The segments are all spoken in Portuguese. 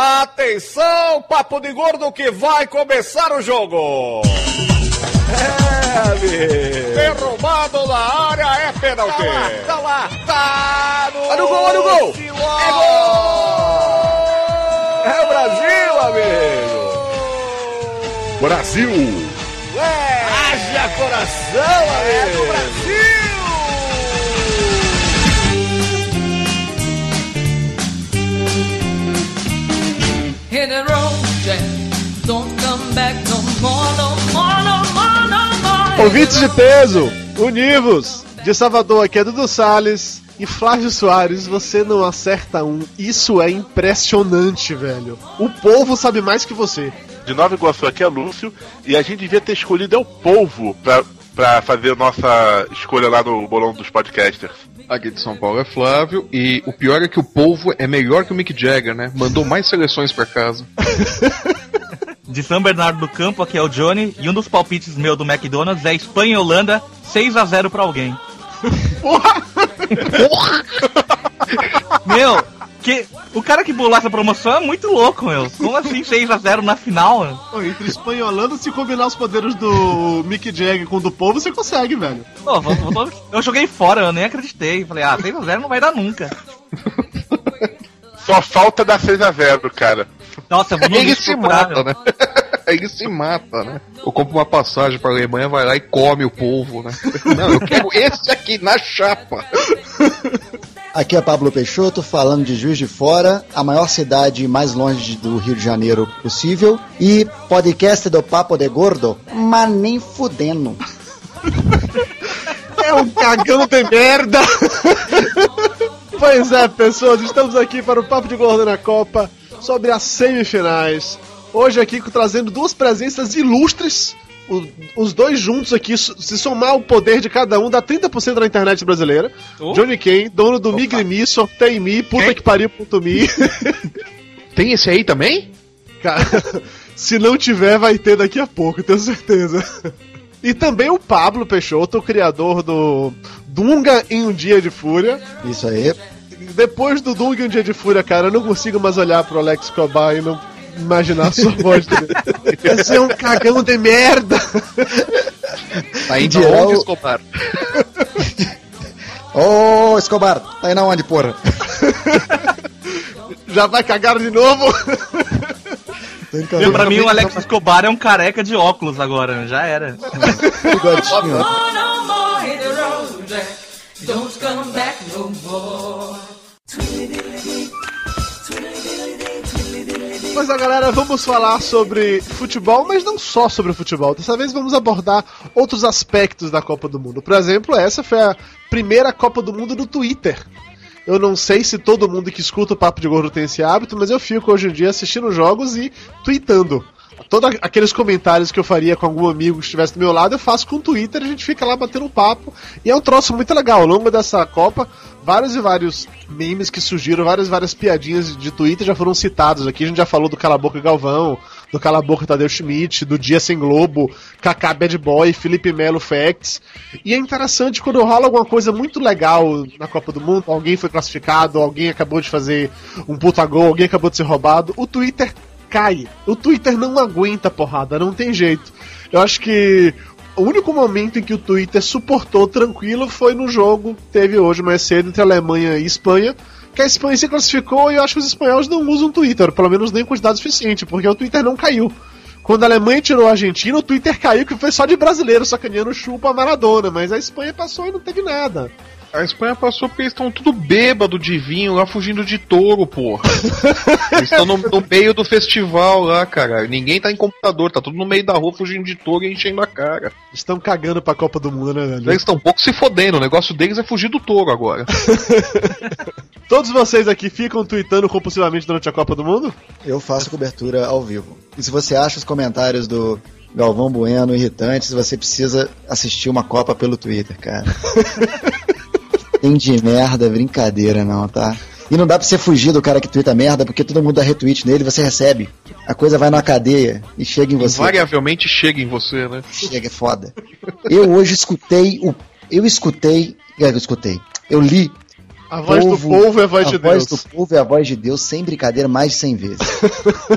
Atenção, papo de gordo que vai começar o jogo. É, amigo. Derrubado na área é pênalti. Tá lá, tá lá. Tá no olha o gol, olha o gol. É gol. É o Brasil, amigo. Brasil. É. Haja coração, amigo. É do Brasil. Road, Jack. Don't come back no more, no more, no more, no more. Ouvintes de peso, univos! De Salvador, aqui é Dudu Salles. E Flávio Soares, você não acerta um. Isso é impressionante, velho. O povo sabe mais que você. De Nova Iguaçu aqui é Lúcio. E a gente devia ter escolhido é o povo pra, pra fazer nossa escolha lá no bolão dos podcasters. Aqui de São Paulo é Flávio, e o pior é que o polvo é melhor que o Mick Jagger, né? Mandou mais seleções pra casa. De São Bernardo do Campo, aqui é o Johnny, e um dos palpites meu do McDonald's é Espanha e Holanda, 6 a 0 pra alguém. Porra! Porra! Meu, que, o cara que bolou essa promoção é muito louco, meu. Como assim 6x0 na final? Pô, entre Espanha e Holanda, se combinar os poderes do Mick Jagger com o do povo, você consegue, velho. Pô, vou, vou, eu joguei fora, eu nem acreditei. Falei, ah, 6x0 não vai dar nunca. Só falta dar 6x0, cara. Nossa, vou Ele se mata, né? Ele se mata, né? Eu compro uma passagem pra Alemanha, vai lá e come o polvo, né? Não, eu quero esse aqui na chapa. Aqui é Pablo Peixoto falando de Juiz de Fora, a maior cidade mais longe do Rio de Janeiro possível. E podcast do Papo de Gordo, mas nem fudendo. É um cagão de merda! pois é, pessoas, estamos aqui para o Papo de Gordo na Copa sobre as semifinais. Hoje aqui trazendo duas presenças ilustres. O, os dois juntos aqui, se somar o poder de cada um, dá 30% da internet brasileira. Oh. Johnny Kane, dono do Migrimi, sorteio Me, puta Quem? que pariu.me. Tem esse aí também? Cara, se não tiver, vai ter daqui a pouco, tenho certeza. E também o Pablo Peixoto, o criador do Dunga em um Dia de Fúria. Isso aí. Depois do Dunga em um Dia de Fúria, cara, eu não consigo mais olhar pro Alex Cobar e não imaginar a sua voz dele. Você é um cagão de merda! Tá indo onde, Escobar? Ô, oh, Escobar, tá indo aonde, porra? Já vai cagar de novo? Meu, pra mim, o Alex Escobar é um careca de óculos agora, já era. Bigodinho. Don't come back no more. Pois é, galera, vamos falar sobre futebol, mas não só sobre futebol. Dessa vez vamos abordar outros aspectos da Copa do Mundo. Por exemplo, essa foi a primeira Copa do Mundo do Twitter. Eu não sei se todo mundo que escuta o Papo de Gordo tem esse hábito, mas eu fico hoje em dia assistindo jogos e tweetando. Todos aqueles comentários que eu faria com algum amigo que estivesse do meu lado, eu faço com o Twitter, a gente fica lá batendo um papo. E é um troço muito legal. Ao longo dessa Copa, vários e vários memes que surgiram, várias e várias piadinhas de Twitter já foram citados aqui. A gente já falou do Cala Boca Galvão, do Cala Boca Tadeu Schmidt, do Dia Sem Globo, Kaká Bad Boy, Felipe Melo Facts. E é interessante quando rola alguma coisa muito legal na Copa do Mundo, alguém foi classificado, alguém acabou de fazer um puta gol, alguém acabou de ser roubado, o Twitter cai. O Twitter não aguenta porrada, não tem jeito. Eu acho que o único momento em que o Twitter suportou tranquilo foi no jogo que teve hoje mais cedo entre Alemanha e Espanha. Que a Espanha se classificou e eu acho que os espanhóis não usam Twitter, pelo menos nem em quantidade suficiente, porque o Twitter não caiu. Quando a Alemanha tirou a Argentina, o Twitter caiu, que foi só de brasileiro sacaneando chupa a Maradona, mas a Espanha passou e não teve nada. A Espanha passou porque eles estão tudo bêbado de vinho lá fugindo de touro, porra. eles estão no, no, meio do festival lá, cara. Ninguém tá em computador, tá tudo no meio da rua fugindo de touro e enchendo a cara. Estão cagando pra Copa do Mundo, né, velho? Eles estão um pouco se fodendo, o negócio deles é fugir do touro agora. Todos vocês aqui ficam tweetando compulsivamente durante a Copa do Mundo? Eu faço cobertura ao vivo. E se você acha os comentários do Galvão Bueno irritantes, você precisa assistir uma Copa pelo Twitter, cara. Tem de merda, brincadeira não, tá? E não dá pra você fugir do cara que twitta merda, porque todo mundo dá retweet nele você recebe. A coisa vai na cadeia e chega em você. Invariavelmente chega em você, né? Chega, é foda. Eu hoje escutei o. Eu escutei. É, eu escutei. Eu li A voz do povo é a voz de a voz Deus. do povo é a voz de Deus, sem brincadeira, mais de 100 vezes.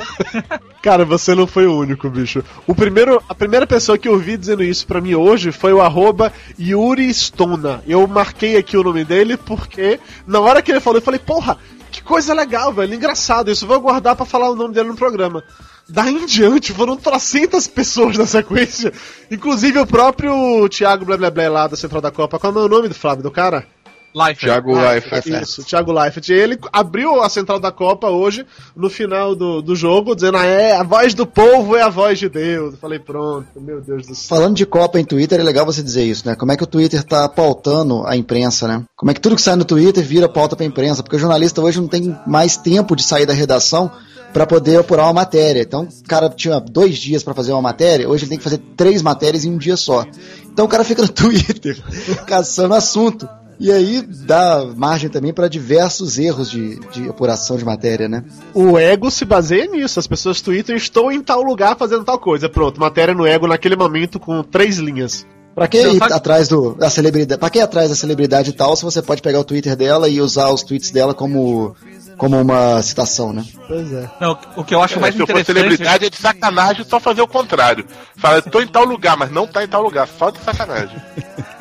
Cara, você não foi o único, bicho. O primeiro, a primeira pessoa que eu vi dizendo isso pra mim hoje foi o arroba Yuri Stona. Eu marquei aqui o nome dele porque na hora que ele falou, eu falei, porra, que coisa legal, velho, engraçado isso. Vou guardar pra falar o nome dele no programa. Daí em diante foram trocentas pessoas na sequência, inclusive o próprio Thiago Blá Blá Blá lá da Central da Copa. Qual é o nome do Flávio, do cara? Life. Thiago Leifert. Isso, Thiago Leifert. Ele abriu a central da Copa hoje, no final do, do jogo, dizendo: ah, é, a voz do povo é a voz de Deus. Eu falei: pronto, meu Deus do céu. Falando de Copa em Twitter, é legal você dizer isso, né? Como é que o Twitter tá pautando a imprensa, né? Como é que tudo que sai no Twitter vira pauta pra imprensa? Porque o jornalista hoje não tem mais tempo de sair da redação para poder apurar uma matéria. Então, o cara tinha dois dias para fazer uma matéria, hoje ele tem que fazer três matérias em um dia só. Então o cara fica no Twitter caçando assunto. E aí dá margem também para diversos erros de, de apuração de matéria, né? O ego se baseia nisso. As pessoas tweetam: estou em tal lugar fazendo tal coisa. Pronto, matéria no ego naquele momento com três linhas. Pra que Não, ir sabe- atrás do, da celebridade? Pra que ir atrás da celebridade e tal, se você pode pegar o Twitter dela e usar os tweets dela como, como uma citação, né? Pois é. Não, o que eu acho mais se eu for interessante. celebridade, é de sacanagem só fazer o contrário. Fala, tô em tal lugar, mas não tá em tal lugar, só de sacanagem.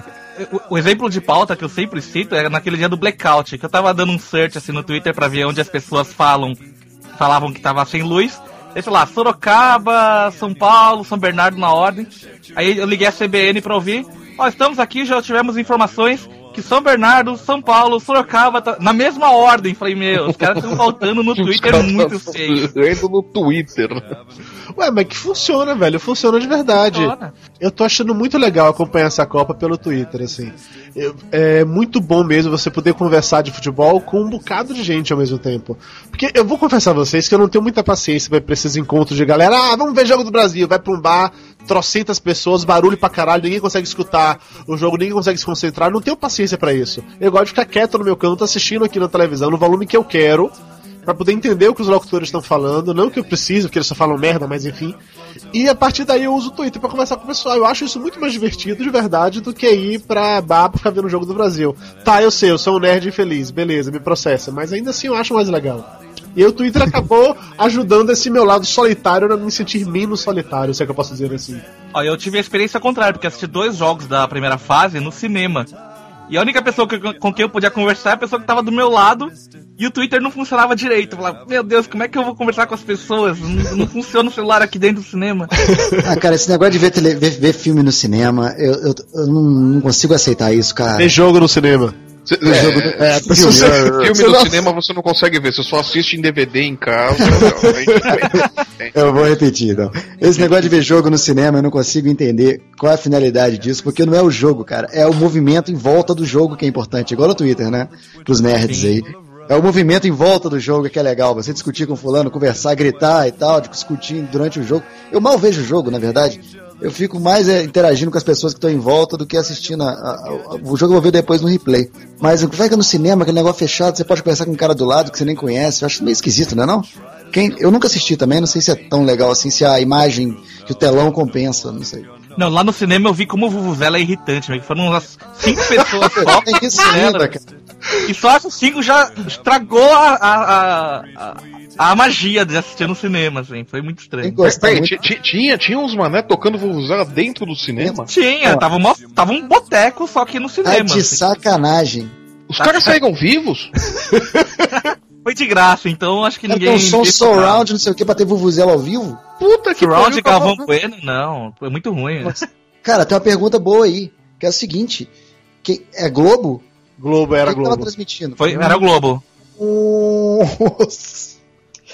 O, exemplo de pauta que eu sempre cito é naquele dia do blackout, que eu tava dando um search assim no Twitter pra ver onde as pessoas falam, falavam que tava sem luz. Sei lá, Sorocaba, São Paulo, São Bernardo na ordem. Aí eu liguei a CBN pra ouvir. Ó, estamos aqui, já tivemos informações São Bernardo, São Paulo, Sorocaba, tá... na mesma ordem. Falei, meu, os caras estão faltando no Twitter muito feio. Indo no Twitter. Ué, mas que funciona, velho. Funciona de verdade. Funciona. Eu tô achando muito legal acompanhar essa Copa pelo Twitter, assim. É muito bom mesmo você poder conversar de futebol com um bocado de gente ao mesmo tempo. Porque eu vou confessar a vocês que eu não tenho muita paciência pra pra esses encontros de galera. Ah, vamos ver jogo do Brasil. Vai pra um bar, trocentas pessoas, barulho pra caralho, ninguém consegue escutar o jogo, ninguém consegue se concentrar. Eu não tenho paciência pra isso. Eu gosto de ficar quieto no meu canto assistindo aqui na televisão, no volume que eu quero. Pra poder entender o que os locutores estão falando, não que eu preciso, porque eles só falam merda, mas enfim. E a partir daí eu uso o Twitter pra conversar com o pessoal. Eu acho isso muito mais divertido de verdade do que ir pra bar pra ficar vendo o jogo do Brasil. Tá, eu sei, eu sou um nerd infeliz, beleza, me processa, mas ainda assim eu acho mais legal. E o Twitter acabou ajudando esse meu lado solitário a me sentir menos solitário, se é que eu posso dizer assim. Ó, eu tive a experiência contrária, porque assisti dois jogos da primeira fase no cinema. E a única pessoa que- com quem eu podia conversar é a pessoa que tava do meu lado e o Twitter não funcionava direito. Eu falava, meu Deus, como é que eu vou conversar com as pessoas? Não, não funciona o celular aqui dentro do cinema. Ah, cara, esse negócio de ver, tele- ver, ver filme no cinema, eu, eu, eu não, não consigo aceitar isso, cara. Tem jogo no cinema. Cê- é, jogo- É, filme, você- filme você no não- cinema você não consegue ver, você só assiste em DVD em casa. Aí- Eu vou repetir, então. Esse negócio de ver jogo no cinema, eu não consigo entender qual é a finalidade disso, porque não é o jogo, cara. É o movimento em volta do jogo que é importante. Igual no Twitter, né? Pros nerds aí. É o movimento em volta do jogo que é legal. Você discutir com fulano, conversar, gritar e tal, discutir durante o jogo. Eu mal vejo o jogo, na verdade. Eu fico mais é, interagindo com as pessoas que estão em volta do que assistindo a- a- a- o jogo. Eu vou ver depois no replay. Mas vai que no cinema, aquele negócio fechado, você pode conversar com um cara do lado que você nem conhece. Eu acho meio esquisito, não é não? Quem, eu nunca assisti também, não sei se é tão legal assim, se a imagem que o telão compensa, não sei. Não, lá no cinema eu vi como o Vuvuzela é irritante, velho. Foram umas cinco pessoas só. Tem isso ainda, cara. E só essas cinco já estragou a, a, a, a, a magia de assistir no cinema, assim. Foi muito estranho. ti- tinha, tinha uns mané tocando vuvuzela dentro do cinema? Tinha, tava, uma, tava um boteco só que no cinema. de assim. sacanagem. Os caras saíram vivos? Foi de graça, então acho que ninguém. tem um som surround, não sei o que, pra ter vuvuzela ao vivo? Puta que Surround de Galvão Bueno, não. Foi muito ruim. né? Cara, tem uma pergunta boa aí, que é o seguinte. Que é Globo? Globo, era que tava Globo. transmitindo? Foi, era o Globo. Nossa.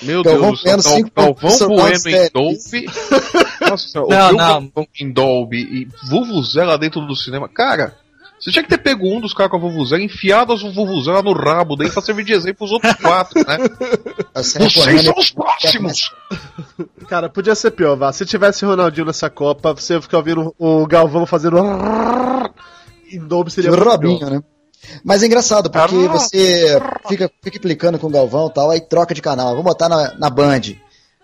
Meu Galvão Deus Bueno, Gal- Galvão Bueno em. Dolby. Nossa senhora, Não, o não. Galvão em Dolby e Vuvuzela dentro do cinema. Cara, você tinha que ter pego um dos caras com a Vuvuzela, enfiado as Vuvuzela no rabo daí pra servir de exemplo os outros quatro, né? Você Vocês são os próximos! Cara, podia ser pior, vá. Se tivesse Ronaldinho nessa Copa, você ia ficar ouvindo o Galvão fazendo. Em Dolby seria Robinho, pior. né? Mas é engraçado, porque você fica, fica implicando com o Galvão e tal, aí troca de canal. Vamos botar na, na Band.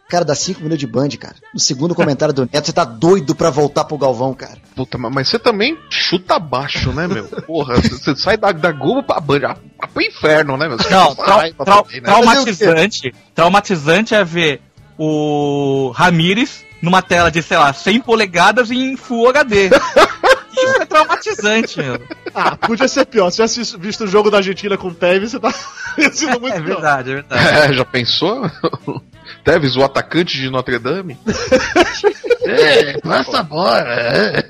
Cara, dá cinco minutos de Band, cara. No segundo comentário do Neto, você tá doido pra voltar pro Galvão, cara. Puta, ma- mas você também chuta baixo, né, meu? Porra, você sai da, da Globo pra Band, ah, pro inferno, né, meu? Você Não, trau- trau- também, né? traumatizante. Traumatizante é ver o Ramires numa tela de, sei lá, 100 polegadas em Full HD. Isso é traumatizante, meu. Ah, podia ser pior. Se tivesse visto o jogo da Argentina com o Tevez, você tá sendo muito É pior. verdade, é verdade. É, já pensou? Teves, o atacante de Notre Dame? é, passa a bola. É.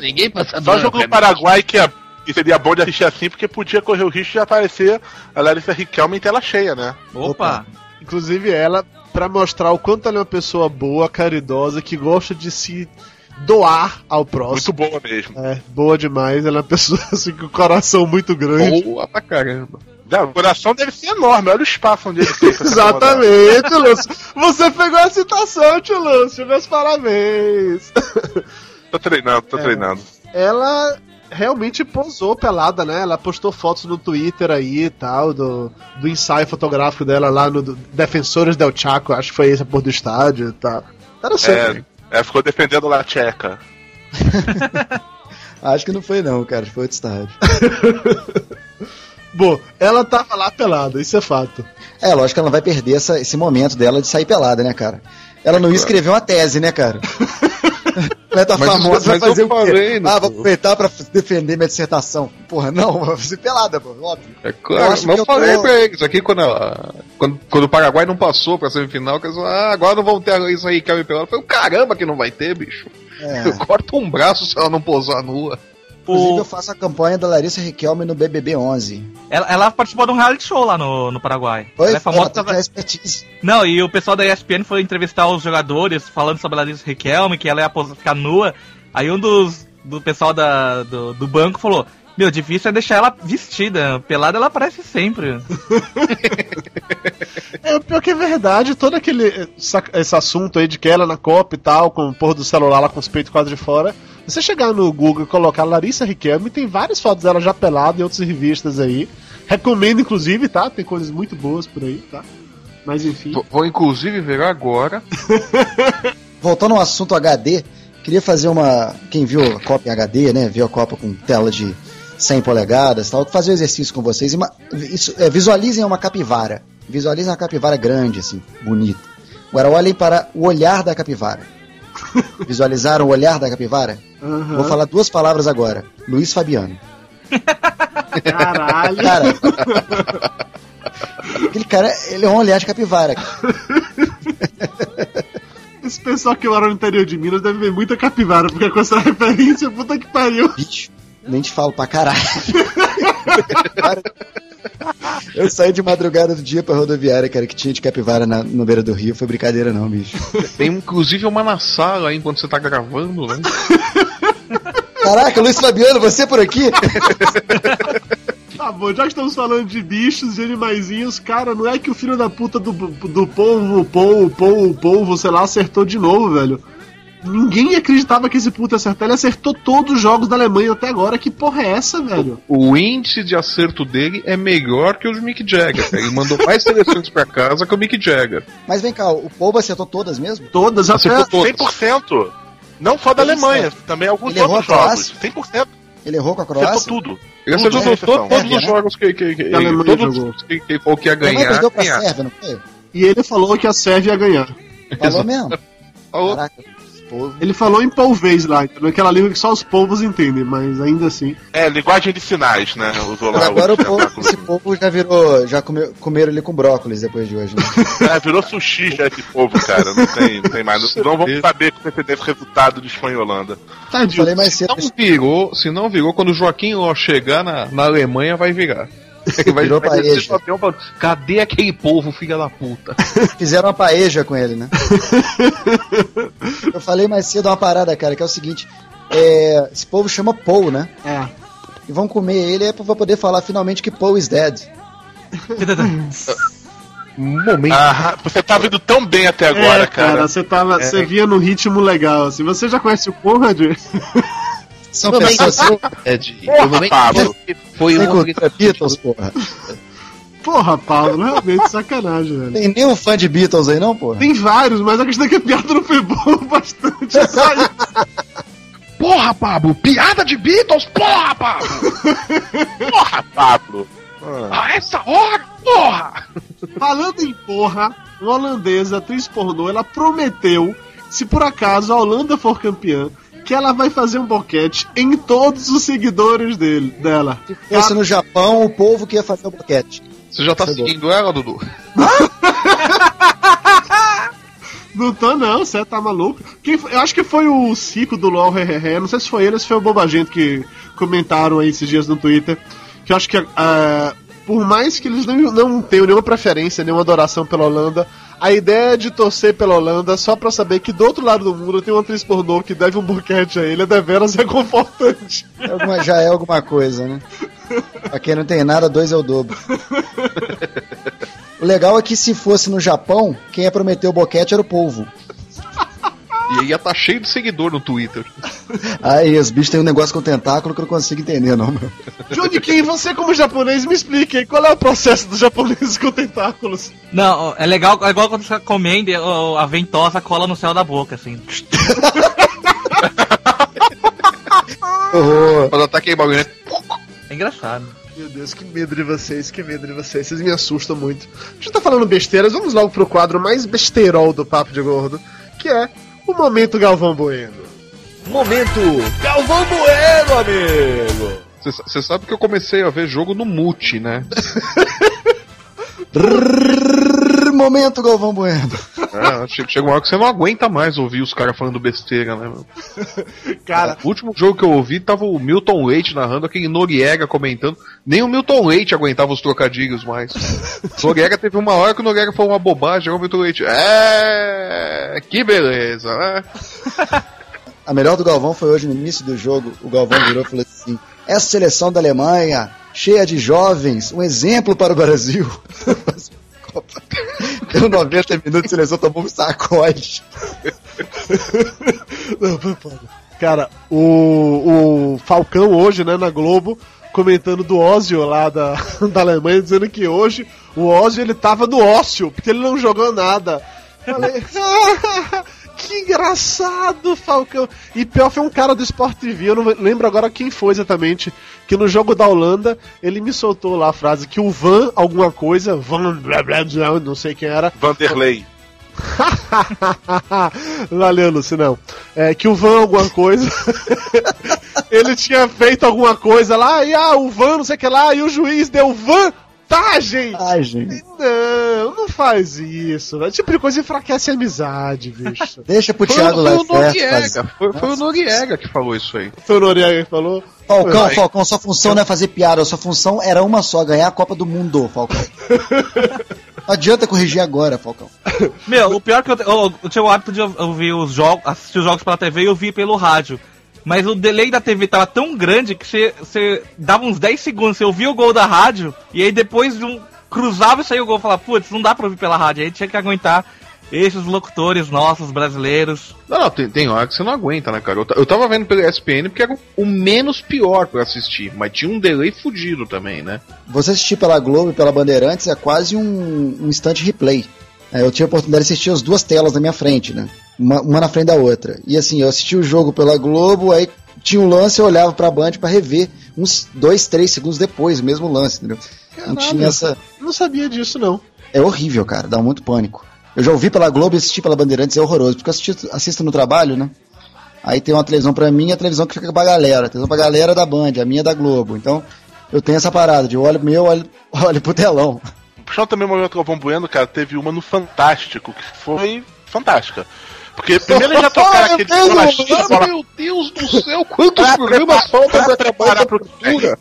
Ninguém passa a Só o jogo do Paraguai que, é- que seria bom de assistir assim, porque podia correr o risco de aparecer a Larissa Riquelme em tela cheia, né? Opa! Inclusive ela, pra mostrar o quanto ela é uma pessoa boa, caridosa, que gosta de se doar ao próximo. Muito boa mesmo. É, boa demais. Ela é uma pessoa assim com o coração muito grande. Boa pra caramba. Não, o coração deve ser enorme, olha o espaço onde ele tem. Exatamente, Lúcio. Você pegou a citação, tio Lúcio. Meus parabéns. Tô treinando, tô É. treinando. Ela realmente posou pelada, né? Ela postou fotos no Twitter aí e tal, do, do ensaio fotográfico dela lá no do Defensores del Chaco, acho que foi esse a porra do estádio e tal. Era certo. É, ficou defendendo lá a Tcheca. Acho que não foi não, cara. Foi outro estádio. Bom, ela tava lá pelada, isso é fato. É, lógico que ela não vai perder essa- esse momento dela de sair pelada, né, cara? Ela não ia escrever uma tese, né, cara? Ela tá Mas famosa, vai eu fazer o quê? ah, vou aproveitar pra defender minha dissertação. Porra, não, vai fazer pelada, pô, óbvio. É Eu claro, acho mas eu eu falei tô- pra eles aqui quando, ela- quando, quando o Paraguai não passou pra semifinal, que eles falaram, ah, agora não vão ter isso aí, Kelvin Pelado. Eu falei, caramba que não vai ter, bicho. É. Corta um braço se ela não pousar nua. Inclusive, O- eu faço a campanha da Larissa Riquelme no BBB 11. Ela, ela participou de um reality show lá no, no Paraguai. Oi, ela é famosa. ela tem tava- expertise. Não, e o pessoal da ESPN foi entrevistar os jogadores falando sobre a Larissa Riquelme, que ela ia pos- ficar nua. Aí um dos do pessoal da, do, do banco falou: Meu, difícil é deixar ela vestida. Pelada ela aparece sempre. É, o pior que é verdade, todo aquele essa- esse assunto aí de que ela na Copa e tal, com o porra do celular lá com os peitos quase de fora. Você chegar no Google e colocar Larissa Riquelme, tem várias fotos dela já pelada em outras revistas aí. Recomendo, inclusive, tá? Tem coisas muito boas por aí, tá? Mas enfim. Vou- Vou inclusive ver agora. Voltando ao assunto HD, queria fazer uma. Quem viu a Copa em HD, né? Viu a Copa com tela de 100 polegadas e tal, fazer um exercício com vocês. Ima- isso- é, visualizem uma capivara. Visualizem uma capivara grande, assim, bonita. Agora olhem para o olhar da capivara. Visualizaram o olhar da capivara? Aham. Vou falar duas palavras agora. Luiz Fabiano. Caralho. Cara. Aquele cara, ele é um olhar de capivara. Esse pessoal que mora no interior de Minas deve ver muita capivara, porque com essa referência, puta que pariu. Bicho, nem te falo pra caralho. Cara, Eu saí de madrugada do dia pra rodoviária, cara, que tinha de capivara na, no beira do rio. Foi brincadeira, não, bicho. Tem inclusive uma na sala aí enquanto você tá gravando, né? Caraca, Luiz Fabiano, você por aqui? Tá bom, já que estamos falando de bichos, de animaizinhos, cara, não é que o filho da puta do, do polvo, o polvo, o polvo, o polvo, sei lá, acertou de novo, velho. Ninguém acreditava que esse puto ia acertar, ele acertou todos os jogos da Alemanha até agora. Que porra é essa, velho? O índice de acerto dele é melhor que o do Mick Jagger. Ele mandou mais seleções pra casa que o Mick Jagger. Mas vem cá, o Polvo acertou todas mesmo? Todas, até, Acertou todas. 100%. Não só da Ele Alemanha, certo. também alguns Ele outros jogos. 100%. Ele errou com a Acertou Croácia? tudo. Ele Tudo, acertou sem to- todos exceção. os jogos que, que, que, Que a Alemanha todos jogou. que, que falou que ia ganhar. perdeu pra ganhar. Sérvia, não foi? E ele falou que a Sérvia ia ganhar. Falou mesmo? Falou. Caraca, Polvo. Ele falou em polvez lá, entendeu? aquela língua que só os povos entendem, mas ainda assim. É, linguagem de sinais, né? Usou lá Agora o povo, esse povo já virou, já comeu, comeram ele com brócolis depois de hoje, né? É, virou sushi já esse povo, cara. Não tem, não tem mais. Não vamos saber com certeza o resultado de Espanha e Holanda. Tadinho. Falei mais Se cedo, não virou, se não virou, quando o Joaquim Ló chegar na, na Alemanha, vai virar. Ele vai, Virou vai paeja. falando, Cadê aquele povo, filha da puta? fizeram uma paeja com ele, né? Eu falei mais cedo uma parada, cara, que é o seguinte: é, esse povo chama Paul, né? É. E vão comer ele é pra poder falar finalmente que Paul is dead. Um momento. Ah, você tá vindo tão bem até agora, é, cara, cara. você tava. Você via no ritmo legal, assim. Você já conhece o Conrad? São pessoas assim, Ed, Porra, momento Pablo. foi um cultura Beatles, porra. Porra, Paulo, realmente sacanagem, velho. Tem nenhum fã de Beatles aí, não, porra? Tem vários, mas a questão é que a piada não foi boa o bastante. É. Porra, Pablo! Piada de Beatles, porra, Pablo! Porra, Pablo! A essa hora, porra! Falando em porra, uma holandesa, atriz pornô, ela prometeu, se por acaso a Holanda for campeã, que ela vai fazer um boquete em todos os seguidores dele, dela. Esse no Japão, o povo que ia fazer o boquete. Você já tá Chegou. seguindo ela, Dudu? Não tô não, você tá maluco? Quem foi- eu acho que foi o Cico do LOL Hehehe, não sei se foi ele ou se foi o Bobagento que comentaram aí esses dias no Twitter, que eu acho que ah, por mais que eles não, não tenham nenhuma preferência, nenhuma adoração pela Holanda, a ideia de torcer pela Holanda só pra saber que do outro lado do mundo tem uma atriz pornô que deve um boquete a ele, é deveras reconfortante. É alguma- já é alguma coisa, né? Pra quem não tem nada, dois é o dobro. O legal é que se fosse no Japão, quem ia prometer o boquete era o povo. E aí ia tá cheio de seguidor no Twitter. Aí, os bichos têm um negócio com tentáculo que eu não consigo entender, não, meu. Johnny Kim, você como japonês, me explique aí, qual é o processo dos japoneses com tentáculos? Não, é legal, é igual quando você comendo e ó, a ventosa cola no céu da boca, assim. Horror. Quando aquele bagulho, né? É engraçado. Meu Deus, que medo de vocês, que medo de vocês. Vocês me assustam muito. A gente tá falando besteiras, vamos logo pro quadro mais besteirol do Papo de Gordo, que é o Momento Galvão Bueno. Momento Galvão Bueno, amigo. Você sabe que eu comecei a ver jogo no mute, né? Momento Galvão Bueno. É, che- chega uma hora que você não aguenta mais ouvir os caras falando besteira, né? meu? Cara, O último jogo que eu ouvi tava o Milton Leite narrando, aquele Noriega comentando. Nem o Milton Leite aguentava os trocadilhos mais. Noriega teve uma hora que o Noriega falou uma bobagem, o Milton Leite. É. Que beleza, né? A melhor do Galvão foi hoje no início do jogo. O Galvão virou e falou assim: Essa seleção da Alemanha, cheia de jovens, um exemplo para o Brasil. Deu 90 minutos, a seleção tomou um sacode. Não, foi foda. Cara, o, o Falcão hoje, né, na Globo, comentando do Ósio lá da, da Alemanha, dizendo que hoje o Ósio ele tava no ócio, porque ele não jogou nada. Falei, "Ah, que engraçado, Falcão. E pior foi um cara do Sport TV, eu não lembro agora quem foi exatamente, que no jogo da Holanda ele me soltou lá a frase que o Van alguma coisa, Van blá blá blá, não sei quem era, Vanderlei. Valeu, Lucinão. É, que o Van alguma coisa. ele tinha feito alguma coisa lá, e ah, o Van, não sei o que lá, e o juiz deu vantagem. Ai, gente. Não, não faz isso. velho. Esse tipo de coisa enfraquece a amizade, bicho. Deixa pro Foi, Thiago foi lá o Noriega. Foi, foi o Noriega que falou isso aí. Foi o Noriega que falou. Falcão, Foi. Falcão, sua função não é fazer piada, sua função era uma só, ganhar a Copa do Mundo, Falcão. Não adianta corrigir agora, Falcão. Meu, o pior é que eu, eu, eu tinha o hábito de ouvir os jogos, assistir os jogos pela TV e ouvir pelo rádio. Mas o delay da TV tava tão grande que você, você dava uns 10 segundos, você ouvia o gol da rádio, e aí depois de um. cruzava e saiu o gol, falava, putz, não dá pra ouvir pela rádio. Aí tinha que aguentar esses locutores nossos, brasileiros. Não, não, tem, tem hora que você não aguenta, né, cara? Eu, eu tava vendo pelo ESPN porque era o, menos pior pra assistir, mas tinha um delay fudido também, né? Você assistir pela Globo e pela Bandeirantes é quase um, um instant replay. É, eu tive a oportunidade de assistir as duas telas na minha frente, né? Uma, uma na frente da outra. E assim, eu assisti o jogo pela Globo, aí tinha um lance, eu olhava pra Band pra rever uns dois, três segundos depois, o mesmo lance, entendeu? Não Caralho. tinha essa. Não sabia disso, não. É horrível, cara, dá muito pânico. Eu já ouvi pela Globo e assisti pela Bandeirantes, é horroroso, porque eu assisti, assisto no trabalho, né? Aí tem uma televisão pra mim e a televisão que fica pra galera. A televisão pra galera é da Band, a minha é da Globo. Então, eu tenho essa parada de olho pro meu, olho, olho pro telão. Puxando também o momento Galvão Bueno, cara, teve uma no Fantástico, que foi fantástica. Porque primeiro eles já tocaram aquele Meu bola Deus, meu do céu, quantos Pra faltam pra preparar pro pra cultura?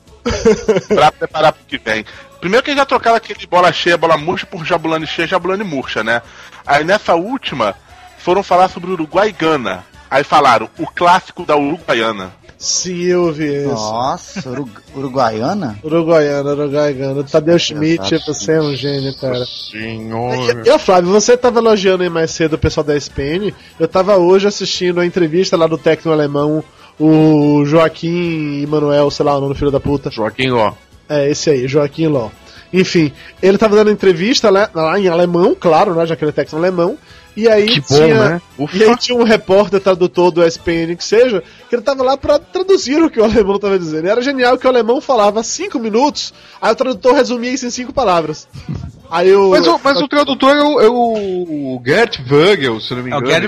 preparar pro que vem. Primeiro que eles já trocaram aquele bola cheia, bola murcha por Jabulani cheia, Jabulani murcha, né? Aí nessa última, foram falar sobre o Uruguai e Gana. Aí falaram, o clássico da Uruguaiana. Sim, eu ouvi isso. Nossa, Uru- Uruguaiana? Uruguaiana, Uruguaiana. Tadeu Schmidt, você é um gênio, cara. Senhora. E, e, Flávio, você tava elogiando aí mais cedo o pessoal da SPN. Eu tava hoje assistindo a entrevista lá do técnico alemão, o Joaquim Emanuel, sei lá o nome do filho da puta. Joaquim, ó. É, esse aí, Joaquim Ló. Enfim, ele tava dando entrevista lá, lá em alemão, claro, né? Já que ele é técnico alemão. E aí Que bom, tinha. né? Ufa. E aí tinha um repórter tradutor do SPN que seja, que ele tava lá pra traduzir o que o alemão tava dizendo. E era genial que o alemão falava cinco minutos, aí o tradutor resumia isso em cinco palavras. Aí o. Mas, o, mas o tradutor é o, é o Gert Wögel, se não me É o engano. Gary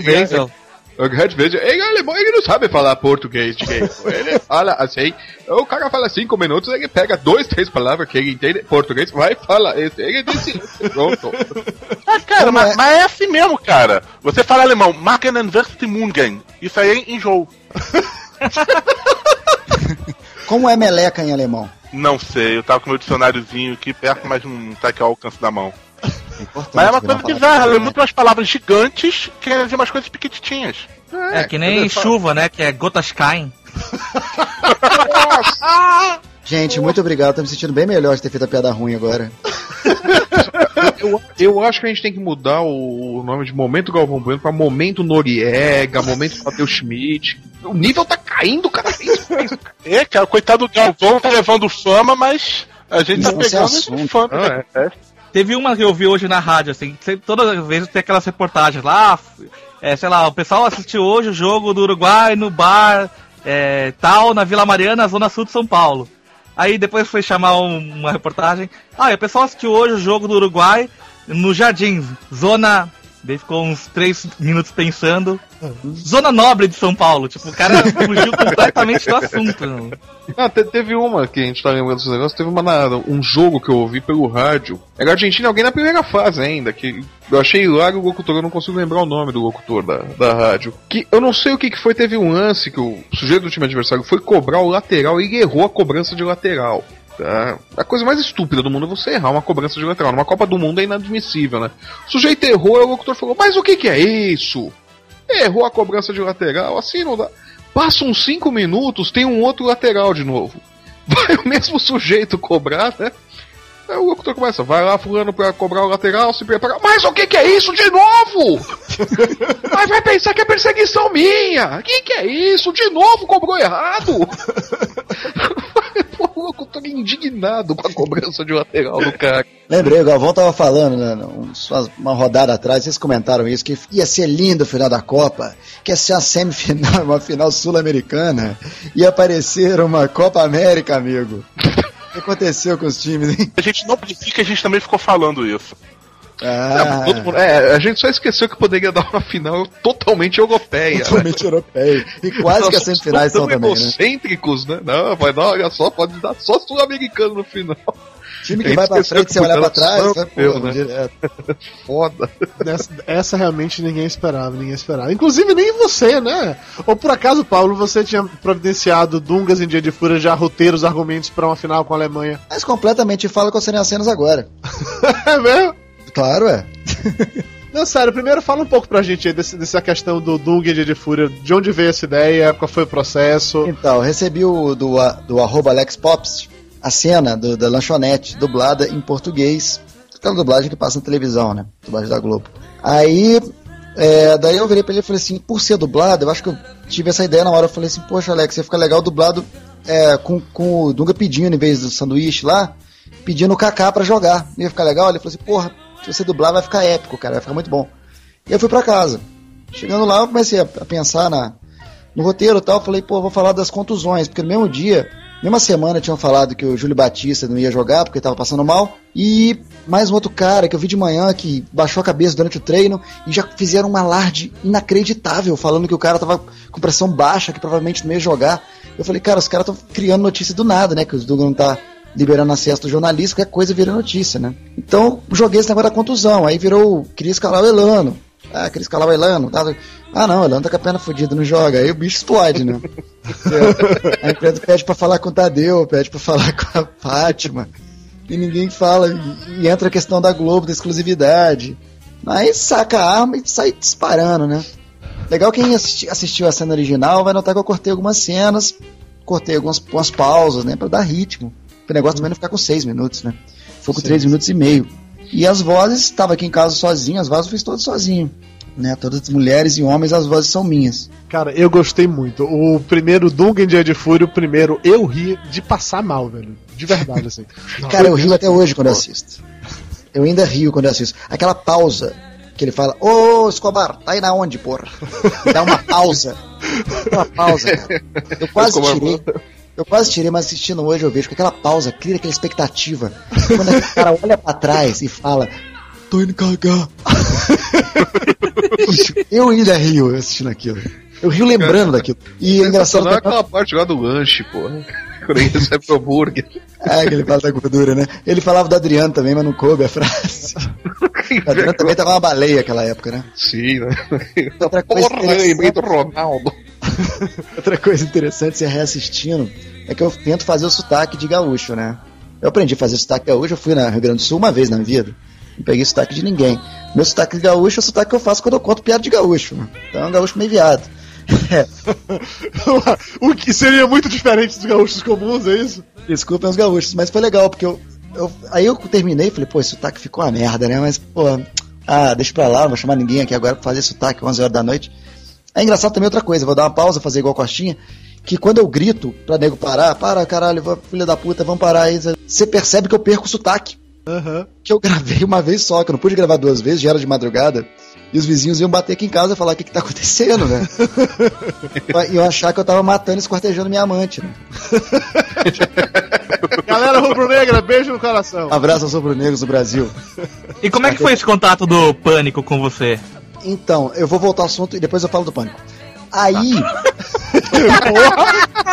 Gert Wögel, ele é alemão, ele não sabe falar português direito. Ele fala assim, o cara fala cinco minutos, ele pega dois, três palavras que ele entende português, vai falar esse. Ele disse pronto. Ah, cara, mas, é? mas é assim mesmo, cara. Você fala alemão, Machen University Mungen. Isso aí é enjoo. Como é meleca em alemão? Não sei, eu tava com meu dicionáriozinho aqui perto, mas não tá aqui ao alcance da mão. Importante Mas é uma virar coisa bizarra, ela é muito umas palavras gigantes que querem dizer umas coisas pequititinhas. É que nem chuva, né? Que é gotas caem. Gente, muito obrigado. Tô me sentindo bem melhor de ter feito a piada ruim agora. Eu, eu acho que a gente tem que mudar o, o nome de Momento Galvão Bueno pra Momento Noriega, Momento Matheus Schmidt. O nível tá caindo cada vez mais. cara. É, cara, coitado do Galvão tá levando fama, mas a gente tá não é pegando assunto. esse fama. Ah, né? Teve uma que eu vi hoje na rádio, assim, todas as vezes tem aquelas reportagens lá, é, sei lá, o pessoal assistiu hoje o jogo do Uruguai no bar é, tal, na Vila Mariana, zona sul de São Paulo. Aí depois foi chamar um- uma reportagem, ah, o pessoal assistiu hoje o jogo do Uruguai no Jardins, zona... Daí ficou uns três minutos pensando. Zona Nobre de São Paulo. Tipo, o cara fugiu completamente do assunto. Ah, te- teve uma que a gente tá lembrando desses negócios, teve uma na- um jogo que eu ouvi pelo rádio. Era Argentina, alguém na primeira fase ainda, que eu achei hilário o locutor, eu não consigo lembrar o nome do locutor da, da rádio. Que eu não sei o que, que foi, teve um lance que o sujeito do time adversário foi cobrar o lateral e ele errou a cobrança de lateral. Tá? A coisa mais estúpida do mundo é você errar uma cobrança de lateral. Numa Copa do Mundo é inadmissível, né? O sujeito errou, o locutor falou, mas o que, que é isso? Errou a cobrança de lateral, assim não dá. Passa uns 5 minutos, tem um outro lateral de novo. Vai o mesmo sujeito cobrar, né? Aí o locutor começa, vai lá fulano pra cobrar o lateral, se prepara. Mas o que que é isso de novo? Mas vai pensar que é perseguição minha. O que que é isso? De novo cobrou errado. Pô, o locutor indignado com a cobrança de lateral do cara. Lembrei, o Galvão tava falando, né, uns- uma rodada atrás, vocês comentaram isso, que ia ser lindo o final da Copa, que ia ser uma semifinal, uma final sul-americana, ia aparecer uma Copa América, amigo. O que aconteceu com os times, hein? A gente não pediu que a gente também ficou falando isso. Ah, Todo mundo- é, a gente só esqueceu que poderia dar uma final totalmente europeia. né? totalmente europeio. E quase que as semifinais são tão também, né? egocêntricos, né? Não, vai dar, olha só, pode dar só sul-americano no final. Time que vai pra frente, você olhar pra trás, vai eu, pô, né? direto. Foda. Essa, essa realmente ninguém esperava, ninguém esperava. Inclusive nem você, né? Ou por acaso, Paulo, você tinha providenciado Dungas em Dia de Fúria já roteiros, argumentos pra uma final com a Alemanha. Mas completamente fala com as cenas agora. é mesmo? Claro, é. Não, sério, primeiro fala um pouco pra gente aí desse, dessa questão do Dia de Fúria. De onde veio essa ideia, qual foi o processo. Então, recebi o, do, do arroba Alex Pops a cena do- da lanchonete, dublada em português. Aquela dublagem que passa na televisão, né? Dublagem da Globo. Aí, é, daí eu virei pra ele e falei assim, por ser dublado, eu acho que eu tive essa ideia na hora. Eu falei assim, poxa, Alex, ia ficar legal dublado é, com, com o Dunga pedindo, em vez do sanduíche lá, pedindo o Kaká pra jogar. Ia ficar legal? Ele falou assim, porra, se você dublar vai ficar épico, cara, vai ficar muito bom. E eu fui pra casa. Chegando lá, eu comecei a, pensar na, no roteiro e tal, falei, pô, vou falar das contusões, porque no mesmo dia, mesma semana tinham falado que o Júlio Batista não ia jogar porque tava passando mal, e mais um outro cara que eu vi de manhã que baixou a cabeça durante o treino e já fizeram um alarde inacreditável, falando que o cara tava com pressão baixa, que provavelmente não ia jogar. Eu falei, cara, os caras estão criando notícia do nada, né? Que o Dunga não tá liberando acesso do jornalista, qualquer coisa vira notícia, né? Então, joguei esse negócio da contusão, aí virou, queria escalar o Elano. Ah, queria escalar o Elano. Tá? Ah, não, o Elano tá com a perna fodida, não joga. Aí o bicho explode, né? a empresa pede pra falar com o Tadeu, pede pra falar com a Fátima. E ninguém fala. E, e entra a questão da Globo, da exclusividade. Aí saca a arma e sai disparando, né? Legal quem assisti- assistiu a cena original vai notar que eu cortei algumas cenas, cortei algumas, algumas pausas, né? Pra dar ritmo. O negócio também não ficar com seis minutos, né? Foi com Sim. três minutos e meio. E as vozes, estava aqui em casa sozinho, as vozes eu fiz todas sozinho. Né? Todas as mulheres e homens, as vozes são minhas. Cara, eu gostei muito. O primeiro Dunga em Dia de Fúria, o primeiro eu ri de passar mal, velho. De verdade, assim. Cara, eu rio até hoje quando eu assisto. Eu ainda rio quando eu assisto. Aquela pausa que ele fala, ô Escobar, tá aí na onde, porra? Dá uma pausa. Dá uma pausa, cara. Eu quase tirei. Eu quase tirei, mas assistindo hoje eu vejo que aquela pausa cria aquela expectativa. Quando aquele cara olha pra trás e fala, tô indo cagar. eu ainda rio assistindo aquilo. Eu rio lembrando daquilo. E é engraçado é que aquela parte lá do lanche, pô. Quando ele recebe o hambúrguer. É, que ele fala da gordura, né? Ele falava do Adriano também, mas não coube a frase. O Adriano também tava uma baleia naquela época, né? Sim, né? Outra coisa, Porra, lembrei do Ronaldo. outra coisa interessante, se reassistindo, é que eu tento fazer o sotaque de gaúcho, né? Eu aprendi a fazer sotaque gaúcho, eu fui na Rio Grande do Sul uma vez na vida. Não peguei sotaque de ninguém. Meu sotaque de gaúcho é o sotaque que eu faço quando eu conto piada de gaúcho. Então é um gaúcho meio viado. É, o que seria muito diferente dos gaúchos comuns, é isso? Desculpem os gaúchos, mas foi legal, porque eu, eu- aí eu terminei e falei, pô, esse sotaque ficou uma merda, né? Mas, pô, ah, deixa pra lá, não vou chamar ninguém aqui agora pra fazer sotaque 11 horas da noite. É engraçado também outra coisa, vou dar uma pausa, fazer igual Costinha, que quando eu grito pra nego parar, para caralho, filha da puta, vamos parar aí, você percebe que eu perco o sotaque. Aham. Que eu gravei uma vez só, que eu não pude gravar duas vezes, já era de madrugada. E os vizinhos iam bater aqui em casa e falar o que, que tá acontecendo, né? e eu achar que eu tava matando e esquartejando minha amante, né? Galera rubro-negra, beijo no coração. Abraço aos rubro-negros do Brasil. E como é que foi esse contato do Pânico com você? Então, eu vou voltar ao assunto e depois eu falo do pânico. Aí,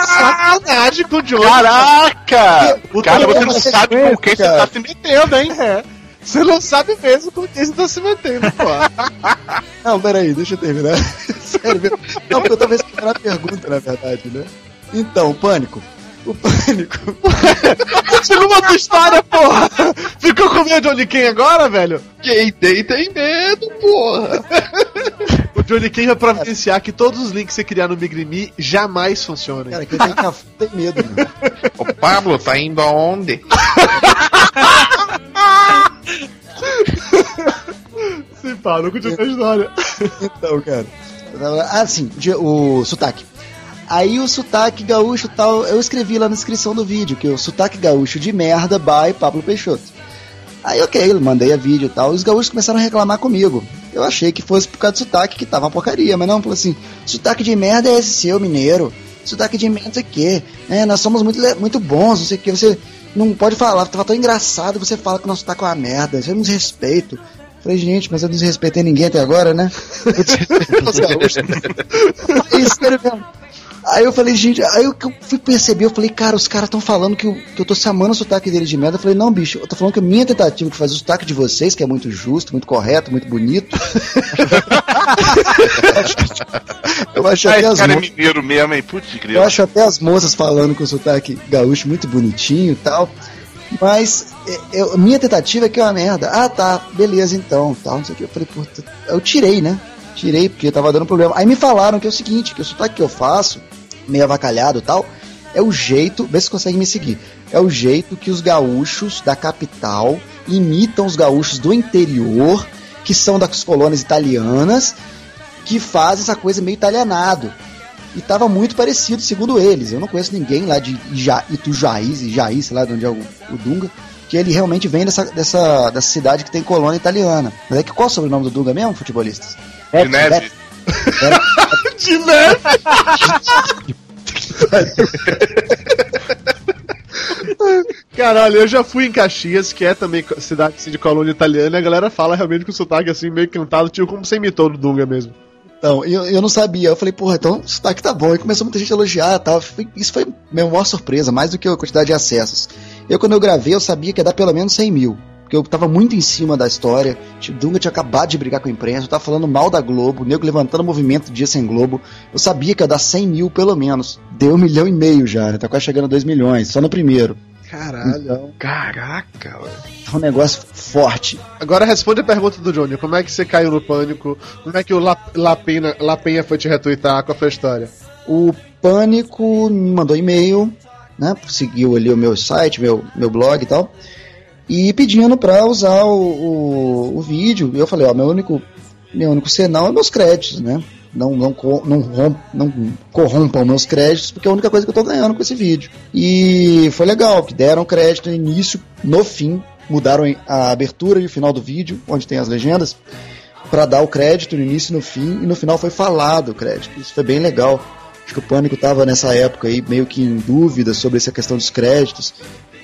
Sacanagem com o Johnny. Caraca! O Cara, você não uma sabe com quem você tá se metendo, hein? É. Você não sabe mesmo com quem você tá se metendo, pô. não, peraí, deixa eu terminar. Sério mesmo. Não, porque eu tava esperando a pergunta, na verdade, né? Então, pânico. O pânico. Continua a tua história, porra. Ficou com medo de Johnny Ken agora, velho? Quem tem, tem medo, porra. O Johnny Ken vai providenciar que todos os links que você criar no Migrimi jamais funcionem. Cara, quem tem, caf- tem medo, mano. O Pablo tá indo aonde? Sim, Paulo, continua a história. Então, cara. eu tava- Ah, sim, de- o sotaque. Aí o sotaque gaúcho e tal, eu escrevi lá na descrição do vídeo, que o sotaque gaúcho de merda by Pablo Peixoto. Aí, ok, mandei a vídeo e tal, e os gaúchos começaram a reclamar comigo. Eu achei que fosse por causa do sotaque, que tava uma porcaria, mas não, falou assim, sotaque de merda é esse seu, mineiro. Sotaque de merda, não sei o quê. É, nós somos muito, muito bons, não sei o quê. Você não pode falar, tava tão engraçado, você fala que o nosso sotaque é uma merda, isso é um desrespeito. Falei, gente, mas eu não desrespeitei ninguém até agora, né? Eu desrespeitei os gaúchos. Mesmo. Aí eu falei, gente, aí eu que eu fui perceber, eu falei, cara, os caras estão falando que eu, que eu tô chamando o sotaque deles de merda. Eu falei, não, bicho, eu tô falando que a minha tentativa de fazer o sotaque de vocês, que é muito justo, muito correto, muito bonito. eu acho Ah, até as cara é mo- mineiro mesmo, hein? Putz, eu acho até as moças falando com o sotaque gaúcho muito bonitinho e tal. Mas é, eu- minha tentativa é que é uma merda. Ah, tá, beleza então, tal, não sei o que. Eu falei, puta, eu tirei, né? Tirei porque tava dando problema. Aí me falaram que é o seguinte, que o sotaque que eu faço, meio avacalhado e tal, é o jeito, vê se consegue me seguir. É o jeito que os gaúchos da capital imitam os gaúchos do interior, que são das colônias italianas, que fazem essa coisa meio italianado. E tava muito parecido, segundo eles. Eu não conheço ninguém lá de Ija, Itujaí, Ijaí, sei lá de onde é o, o Dunga, que ele realmente vem dessa, dessa, dessa cidade que tem colônia italiana. Mas é que qual é o sobrenome do Dunga mesmo, futebolistas? De neve. Era- De neve. Caralho, eu já fui em Caxias, que é também cidade assim, de colônia italiana, e a galera fala realmente com o sotaque assim, meio cantado, tipo como você imitou do Dunga mesmo. Então, eu, eu não sabia. Eu falei, porra, então o sotaque tá bom. E começou muita gente a elogiar e tal. Isso foi minha maior surpresa, mais do que a quantidade de acessos. Eu, quando eu gravei, eu sabia que ia dar pelo menos 100 mil. Porque eu tava muito em cima da história. Tipo, Dunga tinha acabado de brigar com a imprensa, eu tava falando mal da Globo, o nego levantando movimento dia sem Globo. Eu sabia que ia dar 100 mil pelo menos. Deu um milhão e meio já, né? Tá quase chegando a 2 milhões, só no primeiro. Caralho. Então, Caraca, velho. tá um negócio forte. Agora responde a pergunta do Johnny: como é que você caiu no pânico? Como é que o La, La, Pena, La Penha foi te retweetar? Qual foi a história? O Pânico me mandou e-mail, né? Seguiu ali o meu site, meu, meu blog e tal. E pedindo pra usar o, o, o vídeo. Eu falei, ó, meu único, meu único sinal é meus créditos, né? Não, não, não, rom- não corrompam meus créditos, porque é a única coisa que eu tô ganhando com esse vídeo. E foi legal, que deram crédito no início, no fim, mudaram a abertura e o final do vídeo, onde tem as legendas, pra dar o crédito no início e no fim, e no final foi falado o crédito. Isso foi bem legal. Acho que o Pânico tava nessa época aí meio que em dúvida sobre essa questão dos créditos.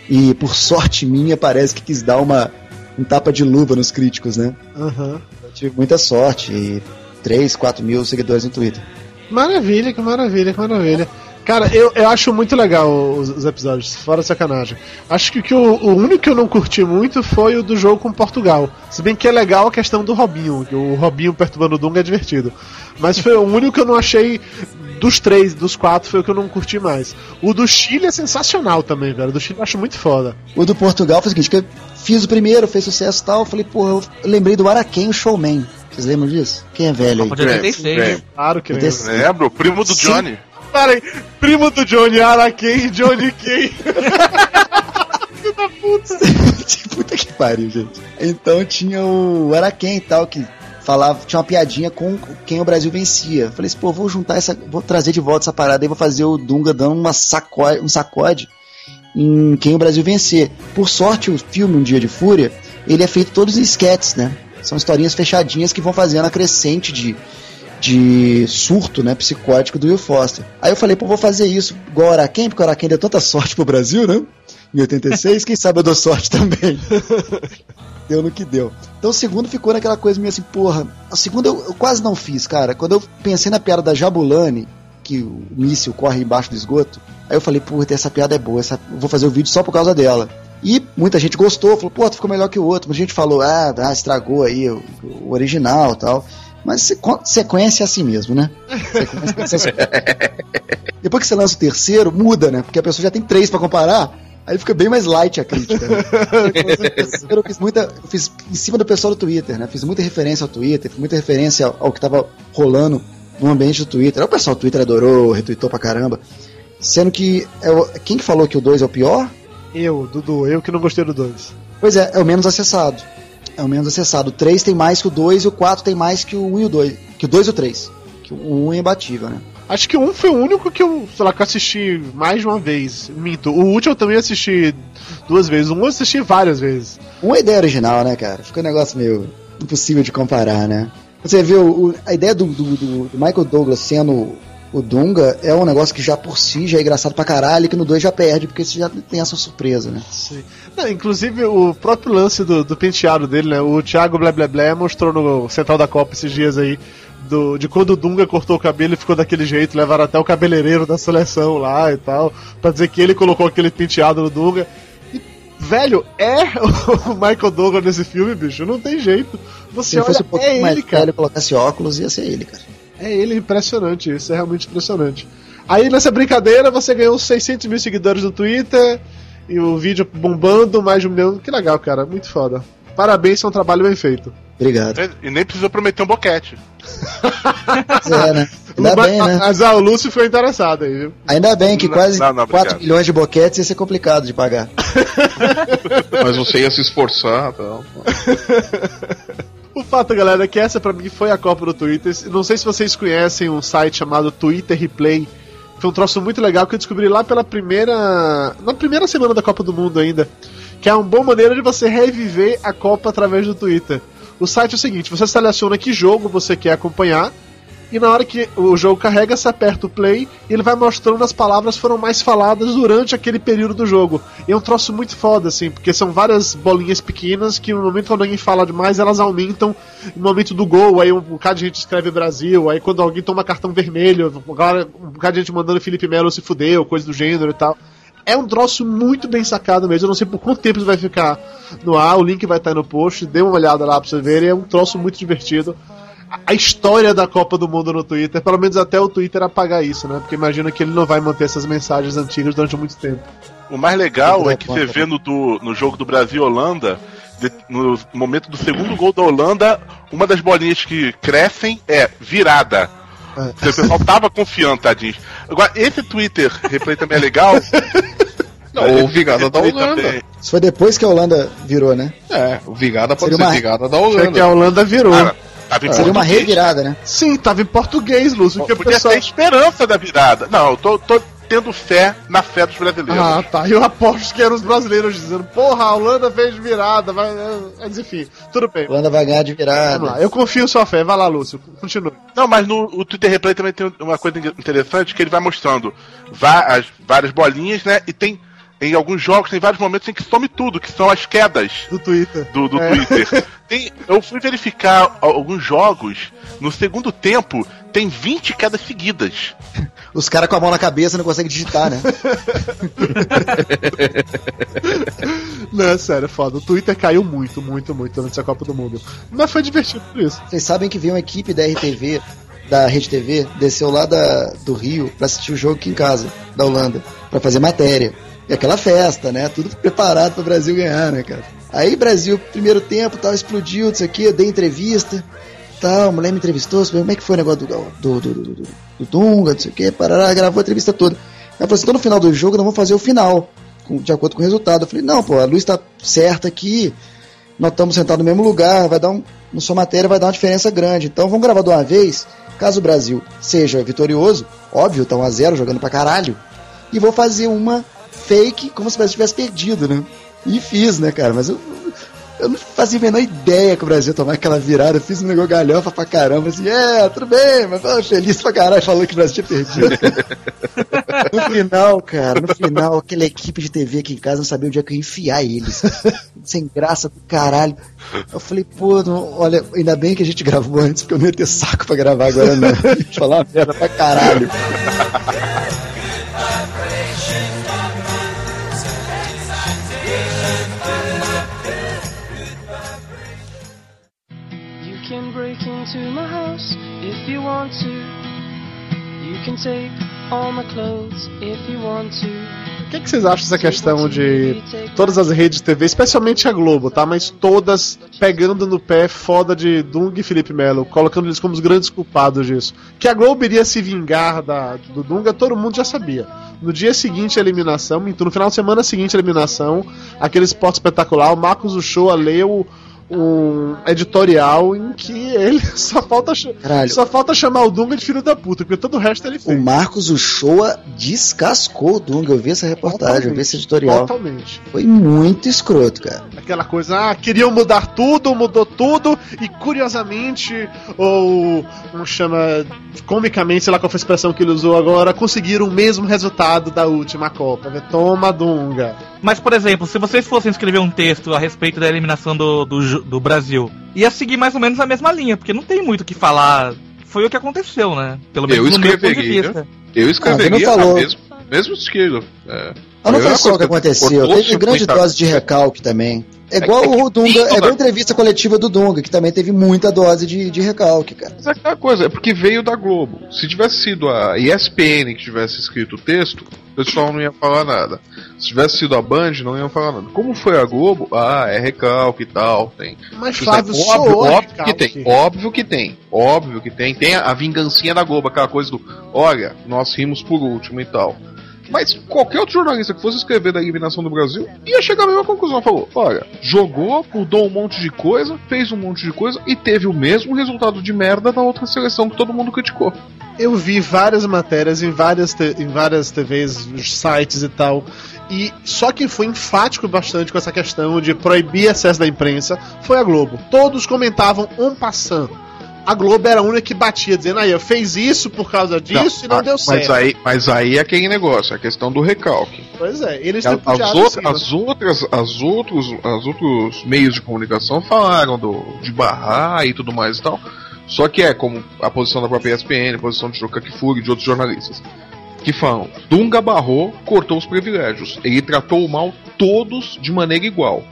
E por sorte minha, parece que quis dar uma um tapa de luva nos críticos, né? Aham. Eu tive muita sorte e 3, 4 mil seguidores no Twitter. Maravilha, que maravilha, que maravilha. Cara, eu, eu acho muito legal os, os episódios, fora sacanagem. Acho que, que o, o único que eu não curti muito foi o do jogo com Portugal. Se bem que é legal a questão do Robinho, que o Robinho perturbando o Dunga é divertido. Mas foi o único que eu não achei. Dos três, dos quatro, foi o que eu não curti mais. O do Chile é sensacional também, velho. O do Chile eu acho muito foda. O do Portugal foi o seguinte, que eu fiz o primeiro, fez sucesso e tal, eu falei, porra, eu lembrei do Araquém, o showman. Vocês lembram disso? Quem é velho aí? Copa de 86. Bem, Claro que lembro. Lembro, primo do Sim. Johnny. Peraí, primo do Johnny Araquém, Johnny Kay. Puta que pariu, gente. Então tinha o Araquém e tal, que falava, tinha uma piadinha com quem o Brasil vencia. Falei assim, pô, vou juntar essa, vou trazer de volta essa parada e vou fazer o Dunga dando uma sacode, um sacode em quem o Brasil vencer. Por sorte, o filme Um Dia de Fúria, ele é feito todos em sketches, né? São historinhas fechadinhas que vão fazendo a crescente de, de surto, né, psicótico do Will Foster. Aí eu falei, pô, vou fazer isso igual o Araquém, porque o Araquém deu tanta sorte pro Brasil, né? Em 86, quem sabe eu dou sorte também. deu no que deu. Então o segundo ficou naquela coisa meio assim, porra. O segundo eu, eu quase não fiz, cara. Quando eu pensei na piada da Jabulani, que o míssil corre embaixo do esgoto, aí eu falei, puta, essa piada é boa, essa, vou fazer o vídeo só por causa dela. E muita gente gostou, falou, pô, tu ficou melhor que o outro. Muita gente falou, ah, ah, estragou aí o, o original tal. Mas sequ- sequência é assim mesmo, né? Sequência é assim. Depois que você lança o terceiro, muda, né? Porque a pessoa já tem três pra comparar, aí fica bem mais light a crítica. Né? eu fiz muita. Eu fiz em cima do pessoal do Twitter, né? Fiz muita referência ao Twitter, fiz muita referência ao, ao que tava rolando no ambiente do Twitter. O pessoal do Twitter adorou, retweetou pra caramba. Sendo que. É quem que falou que o 2 é o pior? Eu, Dudu, eu que não gostei do 2. Pois é, é o menos acessado. É o menos acessado. O 3 tem mais que o 2 e o 4 tem mais que o 1 e o 2. Que o 2 e o 3. Que o 1 é imbatível, né? Acho que um foi o único que eu, sei lá, que eu assisti mais de uma vez. Minto. O último eu também assisti duas vezes. Um eu assisti várias vezes. Uma ideia original, né, cara? Fica um negócio meio impossível de comparar, né? Você vê o, a ideia do, do- do- Michael Douglas sendo o Dunga é um negócio que já por si já é engraçado pra caralho, que no 2 já perde, porque você já tem essa surpresa, né? Sim. Não, inclusive, o próprio lance do, do penteado dele, né? O Thiago Blé Blé Blé mostrou no Central da Copa esses dias aí. Do, de quando o Dunga cortou o cabelo e ficou daquele jeito, levaram até o cabeleireiro da seleção lá e tal, pra dizer que ele colocou aquele penteado no Dunga. E, velho, é o Michael Douglas nesse filme, bicho, não tem jeito. Se Você ele fosse olha, um pouquinho é mais ele, cara. velho e colocasse óculos, ia ser ele, cara. É ele, impressionante, isso é realmente impressionante. Aí nessa brincadeira você ganhou uns 600 mil seguidores no Twitter e o vídeo bombando, mais de um milhão. Que legal, cara, muito foda. Parabéns, é um trabalho bem feito. Obrigado. E nem precisou prometer um boquete. É, né? Ainda Mas- bem, né? Mas ah, o Lúcio foi interessado aí, viu? Ainda bem que quase não, não, 4 obrigado. milhões de boquetes ia ser complicado de pagar. Mas você ia se esforçar e tal. O fato, galera, é que essa pra mim foi a Copa do Twitter. Não sei se vocês conhecem um site chamado Twitter Replay. Foi um troço muito legal que eu descobri lá pela primeira. Na primeira semana da Copa do Mundo ainda. Que é uma boa maneira de você reviver a Copa através do Twitter. O site é o seguinte: você seleciona que jogo você quer acompanhar. E na hora que o jogo carrega, você aperta o play e ele vai mostrando as palavras que foram mais faladas durante aquele período do jogo. E é um troço muito foda, assim, porque são várias bolinhas pequenas que no momento quando alguém fala demais, elas aumentam no momento do gol. Aí um bocado de gente escreve Brasil, aí quando alguém toma cartão vermelho, um bocado de gente mandando Felipe Melo se fudeu, coisa do gênero e tal. É um troço muito bem sacado mesmo. Eu não sei por quanto tempo isso vai ficar no ar. O link vai estar no post. Dê uma olhada lá pra você ver. É um troço muito divertido. A- história da Copa do Mundo no Twitter, pelo menos até o Twitter apagar isso, né? Porque imagina que ele não vai manter essas mensagens antigas durante muito tempo. O mais legal é que você vê no, do- no jogo do Brasil e Holanda, de- no momento do segundo gol da Holanda, uma das bolinhas que crescem é virada. É. O pessoal tava confiando, tadinho. Agora, esse Twitter replay também é legal. Não, ou Vigada da Holanda. Também. Isso foi depois que a Holanda virou, né? É, o Vigada pode Seria ser uma- Vigada da Foi que Holanda. a Holanda virou. Cara, tava em Seria uma português. revirada, né? Sim, tava em português, Lúcio. Que o Podia pessoal... ter esperança da virada. Não, eu tô, tô tendo fé na fé dos brasileiros. Ah, tá. Eu aposto que eram os brasileiros dizendo, porra, a Holanda fez virada, vai. Mas enfim, tudo bem. A Holanda vai ganhar de Vamos lá, virada. eu confio em sua fé. Vai lá, Lúcio. Continue. Não, mas no o Twitter Replay também tem uma coisa interessante que ele vai mostrando va- as várias bolinhas, né? E tem. Em alguns jogos tem vários momentos em que some tudo, que são as quedas Do Twitter. do, do É. Twitter. Tem- eu fui verificar al- alguns jogos, no segundo tempo tem 20 quedas seguidas. Os caras com a mão na cabeça não conseguem digitar, né? Não, é sério, foda. O Twitter caiu muito, muito, muito durante essa Copa do Mundo. Mas foi divertido por isso. Vocês sabem que veio uma equipe da RTV, da Rede TV, desceu lá da, do Rio pra assistir o jogo aqui em casa, da Holanda, pra fazer matéria. E aquela festa, né? Tudo preparado pro Brasil ganhar, né, cara? Aí Brasil, primeiro tempo, tal, explodiu, não sei o que, eu dei entrevista, tal, a mulher me entrevistou, falou, como é que foi o negócio do, do, do, do, do, do Dunga, não sei o que, parará, gravou a entrevista toda. Ela falou assim, então no final do jogo nós vamos fazer o final, com- de acordo com o resultado. Eu falei, não, pô, a luz tá certa aqui, nós estamos sentados no mesmo lugar, vai dar um. Na sua matéria vai dar uma diferença grande. Então vamos gravar de uma vez. Caso o Brasil seja vitorioso, óbvio, tá 1x0 jogando pra caralho. E vou fazer uma fake como se o Brasil tivesse perdido, né? E fiz, né, cara? Mas eu, eu não fazia a menor ideia que o Brasil ia tomar aquela virada. Eu fiz um negócio galhofa pra caramba, assim, é, tudo bem, mas tô feliz pra caralho falando que o Brasil tinha perdido. no final, cara, no final, aquela equipe de TV aqui em casa não sabia onde é que eu ia enfiar eles. Sem graça do caralho. Eu falei, pô, não- olha, ainda bem que a gente gravou antes, porque eu não ia ter saco pra gravar agora, não. Deixa eu falar uma merda pra caralho. Want to. You can take all my clothes if you want to. O que, que vocês acham dessa questão de todas as redes de TV, especialmente a Globo, tá? Mas todas pegando no pé foda de Dung e Felipe Melo, colocando eles como os grandes culpados disso. Que a Globo iria se vingar da, do Dunga, todo mundo já sabia. No dia seguinte a eliminação, minto, no final de semana seguinte a eliminação, aquele esporte espetacular, o Marcos Uchoa leu um editorial em que ele só falta, Caralho. só falta chamar o Dunga de filho da puta, porque todo o resto ele O fez. Marcos Uchoa descascou o Dunga. Eu vi essa reportagem, eu vi esse editorial. Totalmente. Foi muito escroto, cara. Aquela coisa, ah, queriam mudar tudo, mudou tudo, e curiosamente, ou como chama, comicamente, sei lá qual foi a expressão que ele usou agora, conseguiram o mesmo resultado da última Copa. né? Toma Dunga. Mas, por exemplo, se vocês fossem escrever um texto a respeito da eliminação do, do, do Brasil, ia seguir mais ou menos a mesma linha, porque não tem muito o que falar. Foi o que aconteceu, né? Pelo menos Eu no meu ponto de escreveria. vista. Eu escreveria Ah, você não falou. a mesmo, mesmo estilo. É. Mas não foi só o que aconteceu, teve grande muita- dose de recalque também. É igual é o Dunga, é igual toda- a entrevista coletiva do Dunga, que também teve muita dose de, de recalque, cara. Mas é aquela coisa, é porque veio da Globo. Se tivesse sido a ESPN que tivesse escrito o texto, o pessoal não ia falar nada. Se tivesse sido a Band, não iam falar nada. Como foi a Globo, ah, é recalque e tal, tem. Mas Isso Flávio, é óbvio, soou óbvio que tem, óbvio que tem, óbvio que tem. Tem a, a vingancinha da Globo, aquela coisa do, olha, nós rimos por último e tal. Mas qualquer outro jornalista que fosse escrever da eliminação do Brasil ia chegar à mesma conclusão. Falou: olha, jogou, mudou um monte de coisa, fez um monte de coisa e teve o mesmo resultado de merda da outra seleção que todo mundo criticou. Eu vi várias matérias em várias, em várias TVs, sites e tal. E só quem foi enfático bastante com essa questão de proibir acesso da imprensa foi a Globo. Todos comentavam um passando. A Globo era a única que batia, dizendo, aí, eu fez isso por causa disso e não ah, deu mas certo. aí, mas aí é aquele negócio, a questão do recalque. Pois é, eles As, tripudiaram outra- as outras, as outros, as outros meios de comunicação falaram do, de barrar e tudo mais e tal. Só que é como a posição da própria ESPN, a posição de Choca Kifuri e de outros jornalistas. Que falam, Dunga barrou, cortou os privilégios. Ele tratou mal todos de maneira igual.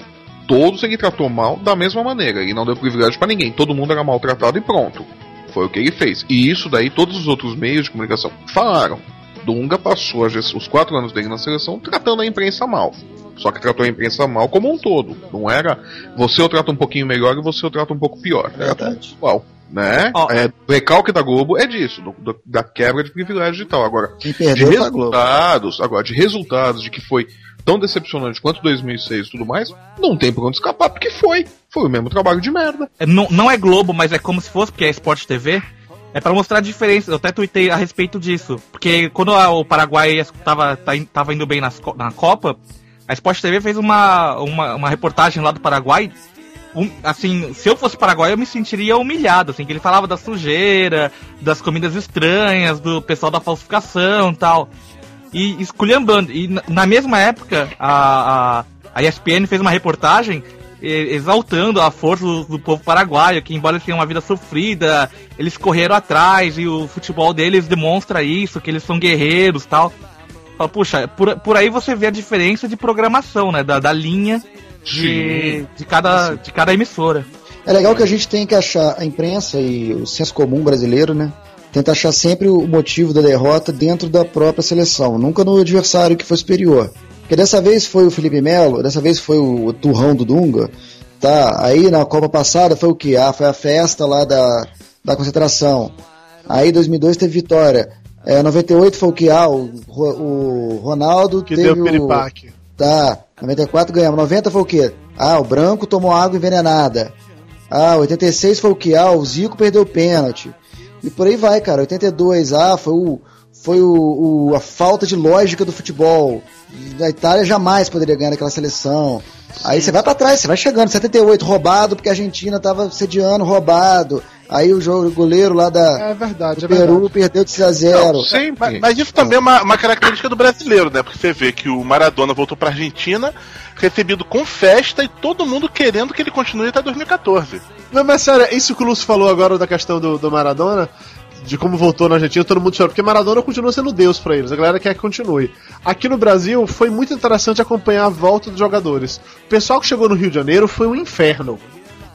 Todos ele tratou mal da mesma maneira. Ele não deu privilégio pra ninguém. Todo mundo era maltratado e pronto. Foi o que ele fez. E isso daí todos os outros meios de comunicação falaram. Dunga passou os quatro anos dele na seleção tratando a imprensa mal. Só que tratou a imprensa mal como um todo. Não era você eu trato um pouquinho melhor e você eu trato um pouco pior. Era Verdade. igual. Né? Ó. É, o recalque da Globo é disso, do- do- da quebra de privilégios e tal. Agora, de resultados, agora, de resultados, de que foi tão decepcionante quanto 2006 e tudo mais, não tem por onde escapar, porque foi. Foi o mesmo trabalho de merda. É, não, não é Globo, mas é como se fosse, porque é Sport TV. É pra mostrar a diferença. Eu até tuitei a respeito disso. Porque quando a- o Paraguai tava, tá tava indo bem nas na Copa, a Sport TV fez uma, uma, uma reportagem lá do Paraguai. Um- assim, se eu fosse Paraguai, eu me sentiria humilhado, assim, que ele falava da sujeira, das comidas estranhas, do pessoal da falsificação tal. E esculhambando. E na- na mesma época, a, a, a ESPN fez uma reportagem exaltando a força do, do povo paraguaio, que embora eles tenham uma vida sofrida, eles correram atrás e o futebol deles demonstra isso, que eles são guerreiros tal. Fala, puxa, por, por aí você vê a diferença de programação, né? Da, da linha de, de, cada, de cada emissora. É legal que a gente tem que achar a imprensa e o senso comum brasileiro, né? Tenta achar sempre o motivo da derrota dentro da própria seleção, nunca no adversário que foi superior. Porque dessa vez foi o Felipe Melo, dessa vez foi o turrão do Dunga, tá? Aí na Copa passada foi o que? Ah, foi a festa lá da, da concentração. Aí 2002 teve vitória. É, 98 foi o que? Ah, o, o Ronaldo Que teve deu o... piripaque. Tá, 94 ganhamos. 90 foi o quê? Ah, o Branco tomou água envenenada. Ah, 86 foi o quê? Ah, o Zico perdeu o pênalti. E por aí vai, cara. 82, ah, foi o foi o, o- a falta de lógica do futebol. A Itália jamais poderia ganhar aquela seleção. Aí você vai pra trás, você vai chegando. 78 roubado porque a Argentina tava sediando roubado. Aí o jogo o goleiro lá da É verdade, do é verdade. Peru perdeu de 6 a 0. Não, sempre. Mas, mas isso também é uma, uma característica do brasileiro, né? Porque você vê que o Maradona voltou pra Argentina, recebido com festa e todo mundo querendo que ele continue até 2014. Não, mas sério, isso que o Lúcio falou agora da questão do, do Maradona, de como voltou na Argentina, todo mundo chora, porque Maradona continua sendo Deus pra eles, a galera quer que continue. Aqui no Brasil foi muito interessante acompanhar a volta dos jogadores. O pessoal que chegou no Rio de Janeiro foi um inferno.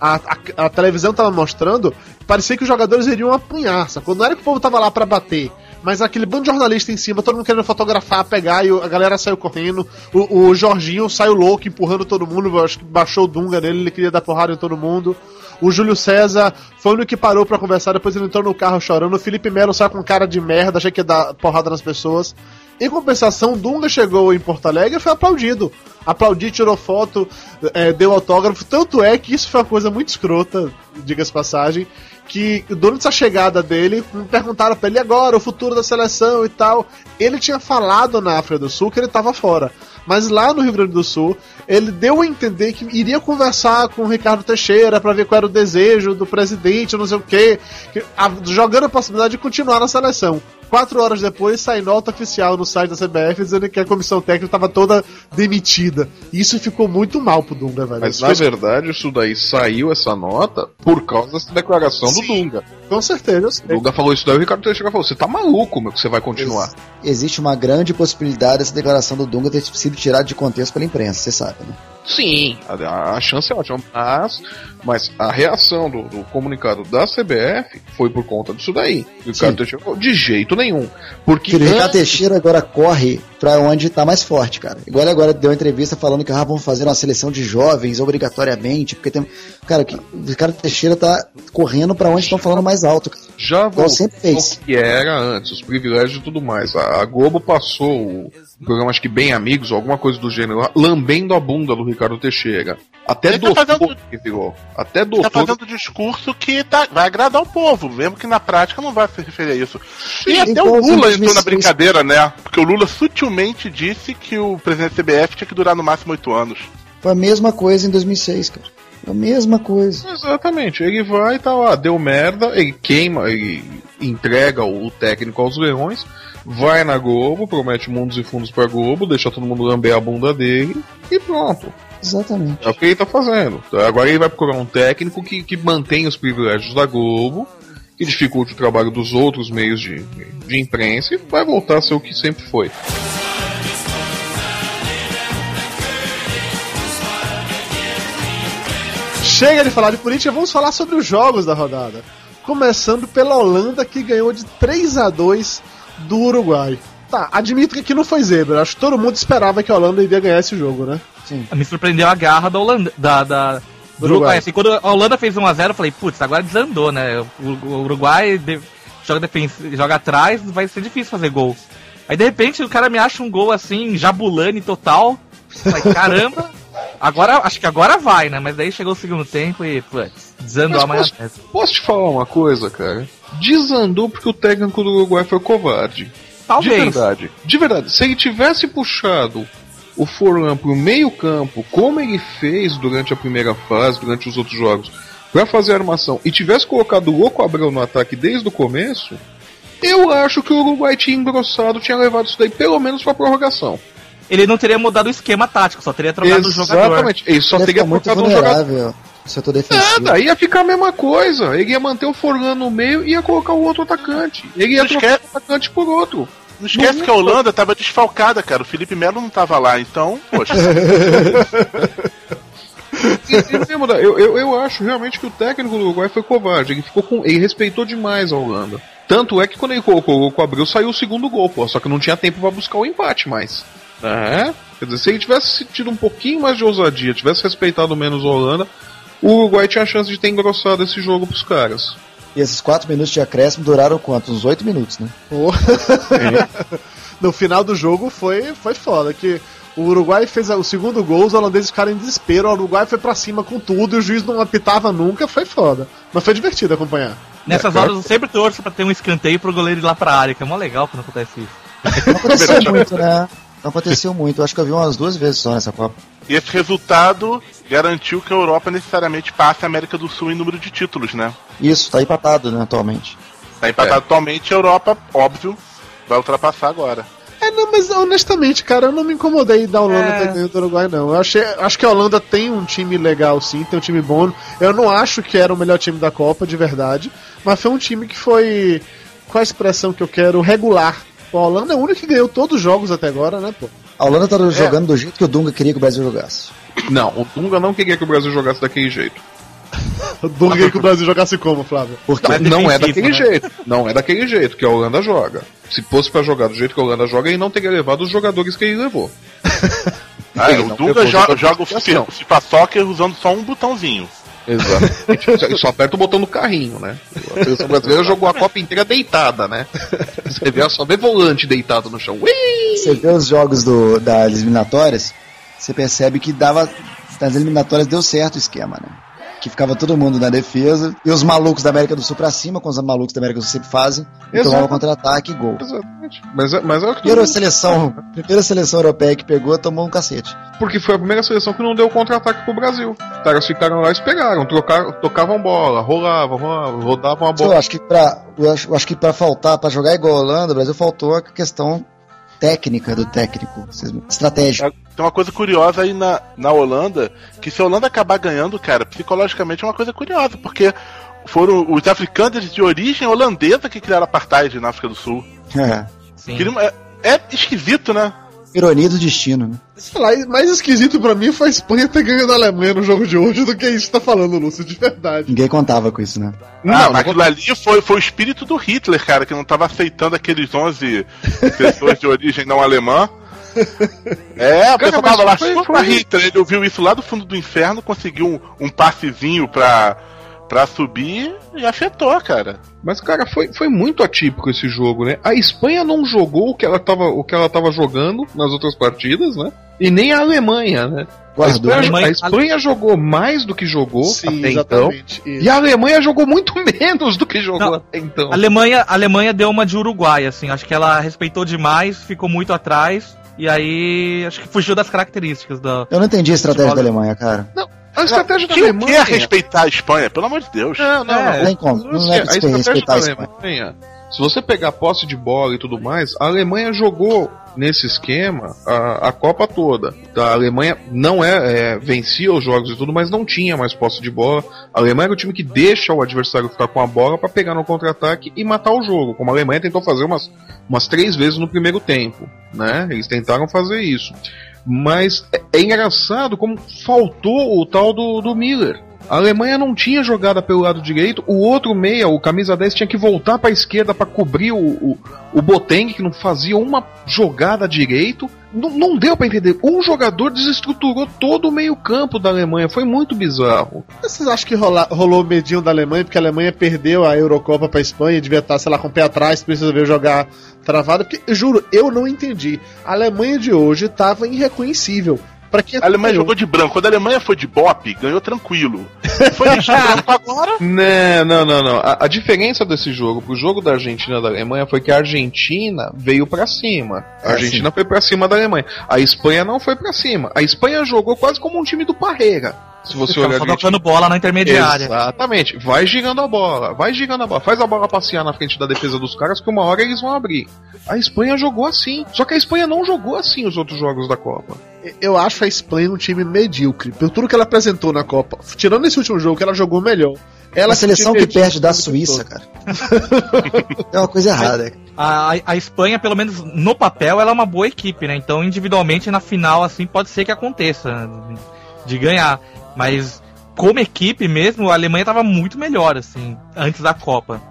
A, a- a televisão tava mostrando, parecia que os jogadores iriam apunhar, sacou? Não era que o povo tava lá pra bater. Mas aquele bando de jornalista em cima, todo mundo querendo fotografar, pegar, e a galera saiu correndo. O, o Jorginho saiu louco, empurrando todo mundo. Acho que baixou o Dunga nele, ele queria dar porrada em todo mundo. O Júlio César foi o único que parou pra conversar, depois ele entrou no carro chorando. O Felipe Melo saiu com cara de merda, achei que ia dar porrada nas pessoas. Em compensação, Dunga chegou em Porto Alegre e foi aplaudido. Aplaudiu, tirou foto, eh, deu autógrafo. Tanto é que isso foi uma coisa muito escrota, diga-se passagem, que durante essa chegada dele, me perguntaram pra ele "E agora, o futuro da seleção e tal. Ele tinha falado na África do Sul que ele tava fora. Mas lá no Rio Grande do Sul, ele deu a entender que iria conversar com o Ricardo Teixeira pra ver qual era o desejo do presidente, não sei o quê, que- a- jogando a possibilidade de continuar na seleção. Quatro horas depois, sai nota oficial no site da CBF dizendo que a comissão técnica estava toda demitida. Isso ficou muito mal pro Dunga, velho. Mas Isso na foi- verdade, isso daí saiu essa nota por causa dessa declaração do Dunga. Com certeza, eu sei. O Dunga falou isso daí, o Ricardo Teixeira falou: você tá maluco, meu, que você vai continuar. Existe uma grande possibilidade dessa declaração do Dunga ter sido tirada de contexto pela imprensa, você sabe, né? Sim, a, a chance é ótima. Mas, mas a reação do, do comunicado da CBF foi por conta disso daí. O Ricardo. Teixeira falou: de jeito nenhum. Porque Que o Ricardo Teixeira agora corre pra onde tá mais forte, cara. Igual ele agora deu uma entrevista falando que ah, vamos fazer uma seleção de jovens obrigatoriamente, porque tem. Cara, que o Ricardo Teixeira tá correndo pra onde estão falando mais alto, cara. já voltou sempre ao fez. que era antes, os privilégios e tudo mais. A, a Globo passou o programa, acho que Bem Amigos, ou alguma coisa do gênero, lambendo a bunda do Ricardo Teixeira. Até Ele tá doutor fazendo- que virou. Até Tá doutor. fazendo discurso que tá- vai agradar o povo, mesmo que na prática não vai se referir a isso. E até igual o Lula entrou na brincadeira, né? Porque o Lula sutilmente disse que o presidente da CBF tinha que durar no máximo oito anos. Foi a mesma coisa em 2006, cara. Foi a mesma coisa. Exatamente, ele vai e tá lá, deu merda, ele queima, ele entrega o técnico aos leões, vai na Globo, promete mundos e fundos pra Globo, deixa todo mundo lamber a bunda dele e pronto. Exatamente. É o que ele tá fazendo. Agora ele vai procurar um técnico que, que mantém os privilégios da Globo, que dificulte o trabalho dos outros meios de, de imprensa e vai voltar a ser o que sempre foi. Chega de falar de política, vamos falar sobre os jogos da rodada. Começando pela Holanda, que ganhou de 3 a 2 do Uruguai. Tá, admito que aqui não foi zebra. Acho que todo mundo esperava que a Holanda iria ganhar esse jogo, né? Me surpreendeu a garra da Holanda. Da, da, do Uruguai. Uruguai. Assim, quando a Holanda fez 1x0, eu falei, putz, agora desandou, né? O, Uruguai de- joga, defen- joga atrás, vai ser difícil fazer gol. Aí de repente o cara me acha um gol assim, jabulane total. Falei, caramba, agora, acho que agora vai, né? Mas daí chegou o segundo tempo e, putz, desandou a Mas maionese. Posso te falar uma coisa, cara? Desandou porque o técnico do Uruguai foi covarde. De Talvez. verdade. De verdade. Se ele tivesse puxado o Forlan pro meio campo, como ele fez durante a primeira fase, durante os outros jogos, pra fazer a armação, e tivesse colocado o Louco Abreu no ataque desde o começo, eu acho que o Uruguai tinha engrossado, tinha levado isso daí pelo menos pra prorrogação. Ele não teria mudado o esquema tático, só teria trocado o jogador. Exatamente. Ele só Ele teria trocado um jogador. Setor defensivo. Nada, ia ficar a mesma coisa. Ele ia manter o Forlan no meio e ia colocar o outro atacante. Ele ia Não trocar esquece- o atacante por outro. Não esquece Não- que a Holanda tava desfalcada, cara. O Felipe Melo não tava lá, então, poxa. E, e lembra, eu, eu, eu acho realmente que o técnico do Uruguai foi covarde. Ele ficou com. Ele respeitou demais a Holanda. Tanto é que quando ele colocou o Louco Abreu, saiu o segundo gol, pô. Só que não tinha tempo pra buscar o empate mais. É. Quer dizer, se ele tivesse tido um pouquinho mais de ousadia, tivesse respeitado menos a Holanda, o Uruguai tinha a chance de ter engrossado esse jogo pros caras. E esses 4 minutos de acréscimo duraram quanto? Uns 8 minutos, né? Pô. no final do jogo foi, foi foda, que o Uruguai fez o segundo gol, os holandeses ficaram em desespero, o Uruguai foi pra cima com tudo e o juiz não apitava nunca, foi foda. Mas foi divertido acompanhar. Nessas horas eu sempre torço pra ter um escanteio pro goleiro ir lá pra área, que é mó legal quando acontece isso. Não aconteceu muito, né? Não aconteceu muito. Eu acho que eu vi umas duas vezes só nessa Copa. E esse resultado garantiu que a Europa necessariamente passe a América do Sul em número de títulos, né? Isso, tá empatado, né, atualmente. Tá empatado É. atualmente, a Europa, óbvio, vai ultrapassar agora. É, não, mas honestamente, cara, eu não me incomodei da Holanda É. ter ganho do Uruguai, não. Eu achei, acho que a Holanda tem um time legal, sim, tem um time bom. Eu não acho que era o melhor time da Copa, de verdade, mas foi um time que foi, qual a expressão que eu quero, regular. Pô, a Holanda é o único que ganhou todos os jogos até agora, né, pô? A Holanda tá jogando do jeito que o Dunga queria que o Brasil jogasse. Não, o Dunga não queria que o Brasil jogasse daquele jeito. O Dunga queria que o Brasil jogasse como, Flávio? Porque Mas não é defensivo, daquele né? jeito. Não é daquele jeito que a Holanda joga. Se fosse pra jogar do jeito que a Holanda joga, ele não teria levado os jogadores que ele levou. Ah, Ele o não Dunga jo- joga o. FIFA FIFA Soccer usando só um botãozinho. Ele só aperta o botão do carrinho, né? A seleção brasileira jogou a Copa inteira deitada, né? Você vê, só vê volante deitado no chão. Ui! você vê os jogos do, das eliminatórias, você percebe que dava. Nas eliminatórias deu certo o esquema, né? Que ficava todo mundo na defesa e os malucos da América do Sul pra cima, com os malucos da América do Sul sempre fazem, e Exato. tomava contra-ataque e gol. Exatamente. Mas, é- mas é o que Primeira seleção, primeira seleção europeia que pegou, tomou um cacete. Porque foi a primeira seleção que não deu contra-ataque pro Brasil. Os caras ficaram lá e esperaram, trocaram, tocavam bola, rolavam, rolavam, rodavam a Eu bola. acho que pra, eu acho, eu acho que pra faltar, pra jogar igual a Holanda, o Brasil faltou a questão técnica do técnico, estratégico. Tem uma coisa curiosa aí na, na Holanda, que se a Holanda acabar ganhando, cara, psicologicamente é uma coisa curiosa, porque foram os africanos de origem holandesa que criaram apartheid na África do Sul. É. Sim. É, é esquisito, né? Ironia do destino, né? Sei lá, mais esquisito pra mim foi a Espanha ter ganho da Alemanha no jogo de hoje do que isso que tá falando, Lúcio, de verdade. Ninguém contava com isso, né? ah, mas aquilo ali foi, foi o espírito do Hitler, cara, que não tava aceitando aqueles 11 pessoas de origem não alemã. É, o pessoal tava lá, foi- foi- Hitler. Ele ouviu isso lá do fundo do inferno, conseguiu um, um passezinho pra, pra subir e afetou, cara. Mas, cara, foi, foi muito atípico esse jogo, né? A Espanha não jogou o que ela tava, o que ela tava jogando nas outras partidas, né? E nem a Alemanha, né? A. Espanha, Alemanha- a Espanha jogou mais do que jogou Sim, até então. exatamente. E a Alemanha jogou muito menos do que jogou Não, até então. A Alemanha, a Alemanha deu uma de Uruguai, assim. Acho que ela respeitou demais, ficou muito atrás. E aí, acho que fugiu das características da. Eu não entendi a estratégia da Alemanha, cara. A estratégia da Quem Alemanha. quer respeitar a Espanha? Pelo amor de Deus. Não, não, É, não. Não tem como. Não Assim, é a estratégia da. Alemanha, se você pegar posse de bola e tudo mais, a Alemanha jogou nesse esquema a, a Copa toda. Tá? A Alemanha não é, é, vencia os jogos e tudo, mas não tinha mais posse de bola. A Alemanha era o time que deixa o adversário ficar com a bola para pegar no contra-ataque e matar o jogo. Como a Alemanha tentou fazer umas, umas três vezes no primeiro tempo, né? Eles tentaram fazer isso. Mas é, é engraçado como faltou o tal do, do Miller. A Alemanha não tinha jogada pelo lado direito, o outro meia, o camisa 10, tinha que voltar para a esquerda para cobrir o, o, o que não fazia uma jogada direito. Não, deu para entender. Um jogador desestruturou todo o meio-campo da Alemanha. Foi muito bizarro. Vocês acham que rola- rolou o medinho da Alemanha porque a Alemanha perdeu a Eurocopa pra Espanha e devia estar, sei lá, com o pé atrás, precisa ver jogar travado? Porque, juro, eu não entendi. A Alemanha de hoje tava irreconhecível. Pra quem A Alemanha jogou de branco. Quando a Alemanha foi de bop, ganhou tranquilo. Foi de branco agora. Não, não, não, não. A, a diferença desse jogo pro jogo da Argentina e da Alemanha foi que a Argentina veio pra cima. A É, Argentina foi pra cima da Alemanha. A Espanha não foi pra cima. A Espanha jogou quase como um time do Parreira. Se você olhar só tocando bola na intermediária. Exatamente. Vai girando a bola, vai girando a bola. Faz a bola passear na frente da defesa dos caras que uma hora eles vão abrir. A Espanha jogou assim. Só que a Espanha não jogou assim os outros jogos da Copa. Eu acho a Espanha um time medíocre. Por tudo que ela apresentou na Copa. Tirando esse último jogo que ela jogou melhor. Ela a seleção se que perde da Suíça, cara. é uma coisa errada. A, a Espanha, pelo menos no papel, ela é uma boa equipe, né? Então, individualmente, na final, assim, pode ser que aconteça de ganhar. Mas, como equipe mesmo, a Alemanha tava muito melhor, assim, antes da Copa.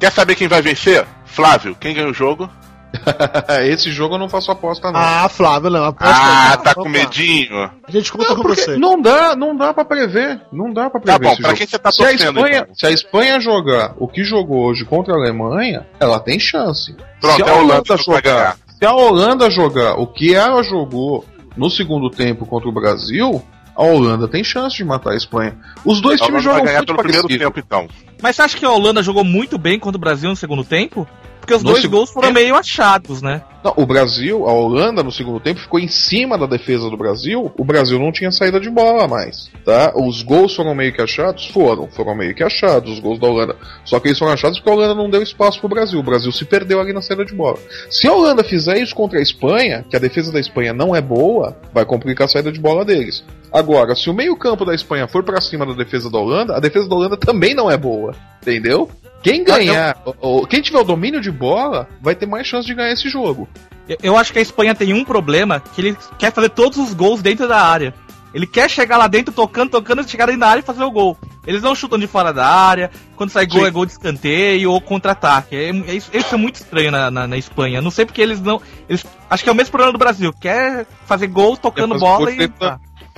Quer saber quem vai vencer? Flávio, quem ganha o jogo? Esse jogo eu não faço aposta, não. Ah, Flávio, não. Aposta Ah, não. tá Opa. com medinho. A gente conta Não, com você. não dá, não dá pra prever. Não dá pra prever. Tá bom, esse pra jogo. quem você tá se a torcendo, Espanha, então? Se a Espanha jogar o que jogou hoje contra a Alemanha, ela tem chance. Pronto, se é a a Holanda jogar, se a Holanda jogar o que ela jogou no segundo tempo contra o Brasil, a Holanda tem chance de matar a Espanha. Os dois A times Holanda vai jogam ganhar muito pelo primeiro tempo, então. Mas você acha que a Holanda jogou muito bem contra o Brasil no segundo tempo? Porque os No dois gols foram tempo? meio achados, né? Não, o Brasil, a Holanda no segundo tempo ficou em cima da defesa do Brasil. O Brasil não tinha saída de bola mais, tá? Os gols foram meio que achados, foram, foram meio que achados os gols da Holanda. Só que eles foram achados porque a Holanda não deu espaço pro Brasil. O Brasil se perdeu ali na saída de bola. Se a Holanda fizer isso contra a Espanha, que a defesa da Espanha não é boa, vai complicar a saída de bola deles. Agora, se o meio-campo da Espanha for pra cima da defesa da Holanda, a defesa da Holanda também não é boa, entendeu? Quem ganhar, o- o- quem tiver o domínio de bola, vai ter mais chance de ganhar esse jogo. Eu- Eu acho que a Espanha tem um problema, que ele quer fazer todos os gols dentro da área. Ele quer chegar lá dentro tocando, tocando, chegar dentro da área e fazer o gol. Eles não chutam de fora da área, quando sai gol Sim. é gol de escanteio ou contra-ataque. É, é isso, isso é muito estranho na, na, na Espanha. Não sei porque eles não. Eles, acho que é o mesmo problema do Brasil. Quer fazer gol tocando fazer bola e. dentro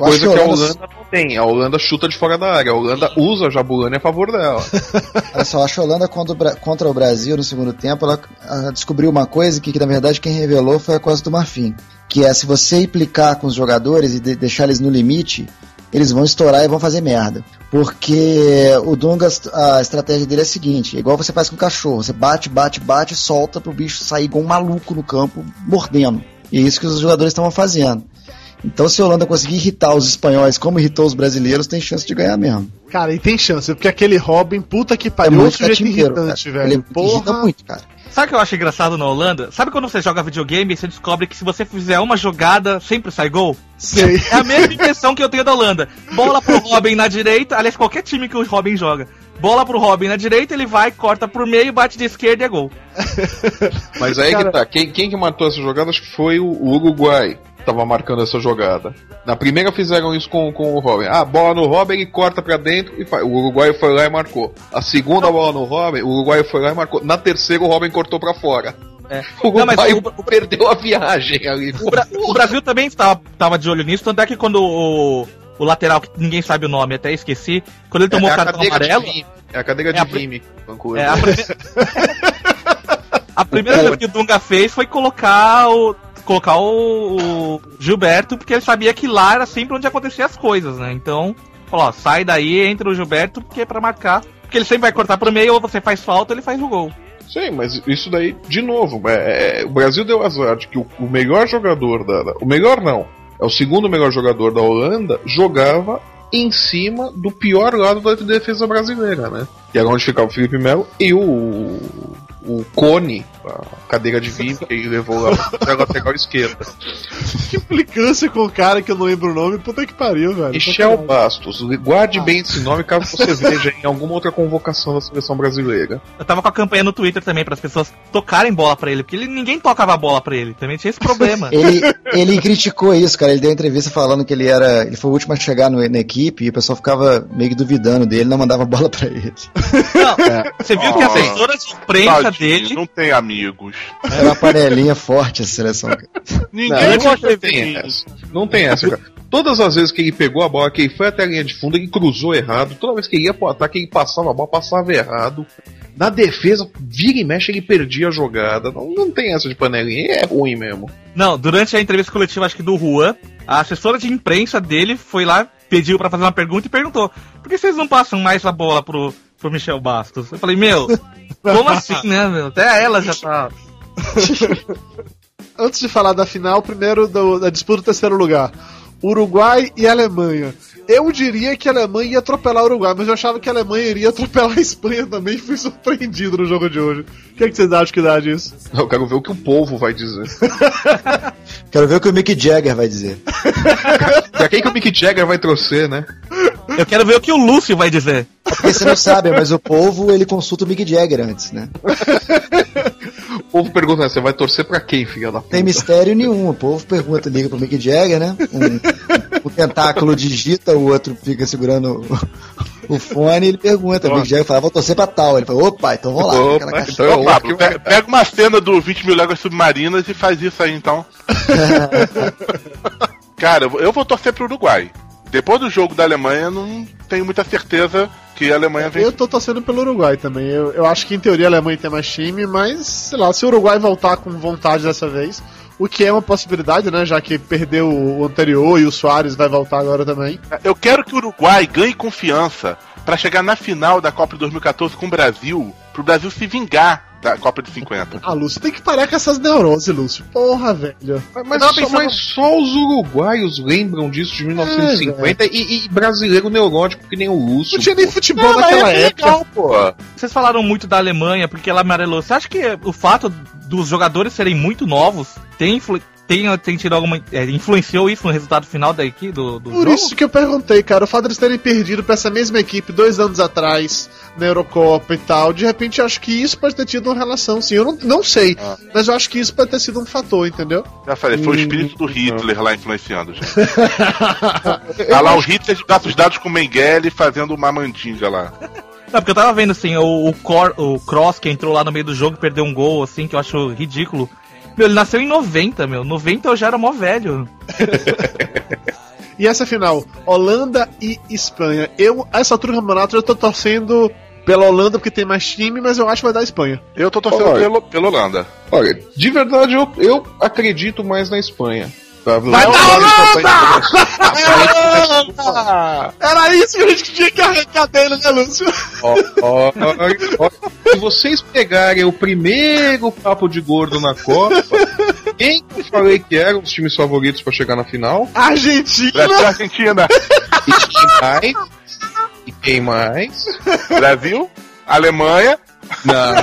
Coisa que, que a Holanda- não tem. A Holanda chuta de fora da área. A Holanda usa a Jabulani a favor dela. Olha só, acho que a Holanda contra o, Bra- contra o Brasil no segundo tempo, ela, ela descobriu uma coisa que, que, na verdade quem revelou foi a Costa do Marfim. Que é se você implicar com os jogadores e de- deixar eles no limite, eles vão estourar e vão fazer merda. Porque o Dunga, a estratégia dele é a seguinte: igual você faz com o cachorro, você bate, bate, bate, solta pro bicho sair igual um maluco no campo, mordendo. E é isso que os jogadores estavam fazendo. Então, se a Holanda conseguir irritar os espanhóis como irritou os brasileiros, tem chance de ganhar mesmo. Cara, e tem chance, porque aquele Robin, puta que É pariu, muito outro jeito catimbeiro, irritante, cara. velho. Ele irrita Porra. muito, cara. Sabe o que eu acho engraçado na Holanda? Sabe quando você joga videogame e você descobre que se você fizer uma jogada, sempre sai gol? Sei. É a mesma impressão que eu tenho da Holanda. Bola pro Robin na direita, aliás, qualquer time que o Robin joga. Bola pro Robin na direita, ele vai, corta por meio, bate de esquerda e é gol. Mas aí Cara- que tá. Quem, quem que matou essa jogada acho que foi o, o Uruguai. Tava marcando essa jogada. Na primeira fizeram isso com, com o Robin. Ah, bola no Robin, ele corta pra dentro e faz. O Uruguai foi lá e marcou. A segunda bola no Robin, o Uruguai foi lá e marcou. Na terceira, o Robin cortou pra fora. É. O Não, mas Uruguai o- perdeu a viagem ali. O, Bra- o Brasil também estava, tava de olho nisso, tanto é que quando o, o lateral, que ninguém sabe o nome, até esqueci, quando ele tomou é, o a cartão amarelo. É a cadeira É de Vime. É, a, a primeira coisa que o Dunga fez foi colocar o colocar o, o Gilberto, porque ele sabia que lá era sempre onde aconteciam as coisas, né? Então, ó, sai daí, entra o Gilberto, porque é pra marcar. Porque ele sempre vai cortar pro meio, ou você faz falta, ele faz o gol. Sim, mas isso daí, de novo, é, é, o Brasil deu azar de que o, o melhor jogador da, O melhor não. É o segundo melhor jogador da Holanda jogava em cima do pior lado da defesa brasileira, né? Que era onde ficava o Felipe Melo e o. O Cone, a cadeira de vinho que ele levou lá pra lateral esquerda. Que implicância com o cara que eu não lembro o nome, puta que pariu, velho. Michel. Bastos. Guarde bem esse nome caso você veja em alguma outra convocação da seleção brasileira. Eu tava com a campanha no Twitter também para as pessoas tocarem bola pra ele, porque ele, ninguém tocava bola pra ele. Também tinha esse problema. Ele, ele criticou isso, cara. Ele deu uma entrevista falando que ele era. Ele foi o último a chegar no- na equipe e o pessoal ficava meio que duvidando dele, não mandava bola pra ele. Não, você viu que a Oh. assessora de imprensa Tadinho, dele. Não tem amigos. Era uma panelinha forte essa seleção. Ninguém Não, gosta não de tem essa. Não tem essa, cara. Todas as vezes que ele pegou a bola, que ele foi até a linha de fundo, ele cruzou errado. Toda vez que ele ia pro ataque, ele passava a bola, passava errado. Na defesa, vira e mexe, ele perdia a jogada. Não, não tem essa de panelinha, é ruim mesmo. Não, durante a entrevista coletiva, acho que do Juan, a assessora de imprensa dele foi lá, pediu pra fazer uma pergunta e perguntou: por que vocês não passam mais a bola pro, pro Michel Bastos? Eu falei, meu, como assim, né, meu? Até ela já tá. Antes de falar da final, primeiro do- da disputa do terceiro lugar. Uruguai e Alemanha. Eu diria que a Alemanha ia atropelar o Uruguai, mas eu achava que a Alemanha iria atropelar a Espanha também e fui surpreendido no jogo de hoje. O que, é que vocês acham que dá disso? Eu quero ver o que o povo vai dizer. Quero ver o que o Mick Jagger vai dizer. pra quem que o Mick Jagger vai torcer, né? Eu quero ver o que o Lúcio vai dizer. Porque você não sabe, mas o povo ele consulta o Mick Jagger antes, né? O povo pergunta, você vai torcer pra quem, filha da puta? Tem mistério nenhum. O povo pergunta, liga pro Mick Jagger, né? Um, o tentáculo digita, o outro fica segurando o, o fone e ele pergunta. O Mick Jagger fala, vou torcer pra tal. Ele fala, opa, então vamos lá. Opa, caixa- então é Ô, o Pablo, que pe- pega uma cena do 20 mil léguas submarinas e faz isso aí então. Cara, eu vou torcer pro Uruguai. Depois do jogo da Alemanha, não tenho muita certeza que a Alemanha vem. Eu tô torcendo pelo Uruguai também. Eu, eu acho que em teoria a Alemanha tem mais time, mas sei lá, se o Uruguai voltar com vontade dessa vez, o que é uma possibilidade, né? Já que perdeu o anterior e o Soares vai voltar agora também. Eu quero que o Uruguai ganhe confiança pra chegar na final da Copa de 2014 com o Brasil, pro Brasil se vingar da Copa de 50. Ah, Lúcio, tem que parar com essas neuroses, Lúcio. Porra, velho. Mas, só, pensando- mas só os uruguaios lembram disso de 1950 e, e brasileiro neurótico que nem o Lúcio. Não tinha nem futebol Não, naquela é época. legal, pô. Vocês falaram muito da Alemanha porque ela amarelou. Você acha que o fato dos jogadores serem muito novos tem, influ- tem, tem tido alguma. é, influenciou isso no resultado final da equipe do, do Por jogo? isso que eu perguntei, cara, o fato deles terem perdido pra essa mesma equipe dois anos atrás, na Eurocopa e tal, de repente eu acho que isso pode ter tido uma relação, sim. Eu não, não sei, Ah. mas eu acho que isso pode ter sido um fator, entendeu? Já falei, foi o Hum, espírito do Hitler lá influenciando, gente. tá lá o Hitler de braços dados com o Mengele fazendo uma mandinga lá. Não, porque eu tava vendo assim, o, o, Cor, o Cross que entrou lá no meio do jogo e perdeu um gol, assim, que eu acho ridículo. Meu, ele nasceu em 90, meu. 90 eu já era mó velho. E essa final, Holanda e Espanha. Eu, a essa altura do campeonato, eu tô torcendo pela Holanda porque tem mais time, mas eu acho que vai dar Espanha. Eu tô torcendo Olha. pelo, pelo Holanda. Olha, de verdade eu, eu acredito mais na Espanha. Tá? Vai dar não, Holanda! Era isso que a gente tinha que arrancar dele, né, Lúcio? Ó, ó, ó, ó. Se vocês pegarem o primeiro papo de gordo na Copa, quem que eu falei que eram os times favoritos pra chegar na final? Argentina! Brasil, Argentina. E quem mais? E quem mais? Brasil, Alemanha. Não.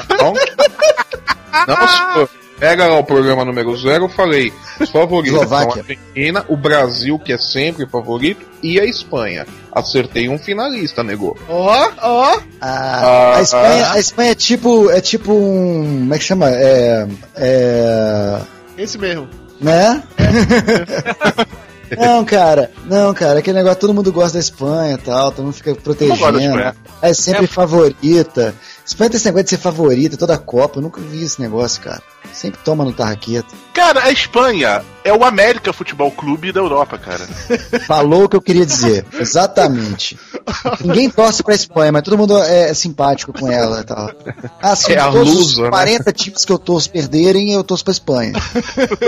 Não, senhor. Pega lá o programa número zero, eu falei. Os favoritos são a Eslováquia. Argentina, o Brasil, que é sempre favorito, e a Espanha. Acertei um finalista, negou. Ó, ó. A, a Espanha, a Espanha é tipo. É tipo um. Como é que chama? É. É. Esse mesmo. Né? Não, cara, não, cara, aquele negócio, todo mundo gosta da Espanha e tal, todo mundo fica protegendo. É sempre favorita. Espanha tem esse negócio de ser favorita toda a Copa, eu nunca vi esse negócio, cara. Sempre toma no tarraqueta. Cara, a Espanha é o América Futebol Clube da Europa, cara. Falou o que eu queria dizer, exatamente. Ninguém torce pra Espanha, mas todo mundo é simpático com ela e tal. Ah, se É a todos lusa, né? os 40 times que eu torço perderem, eu torço pra Espanha.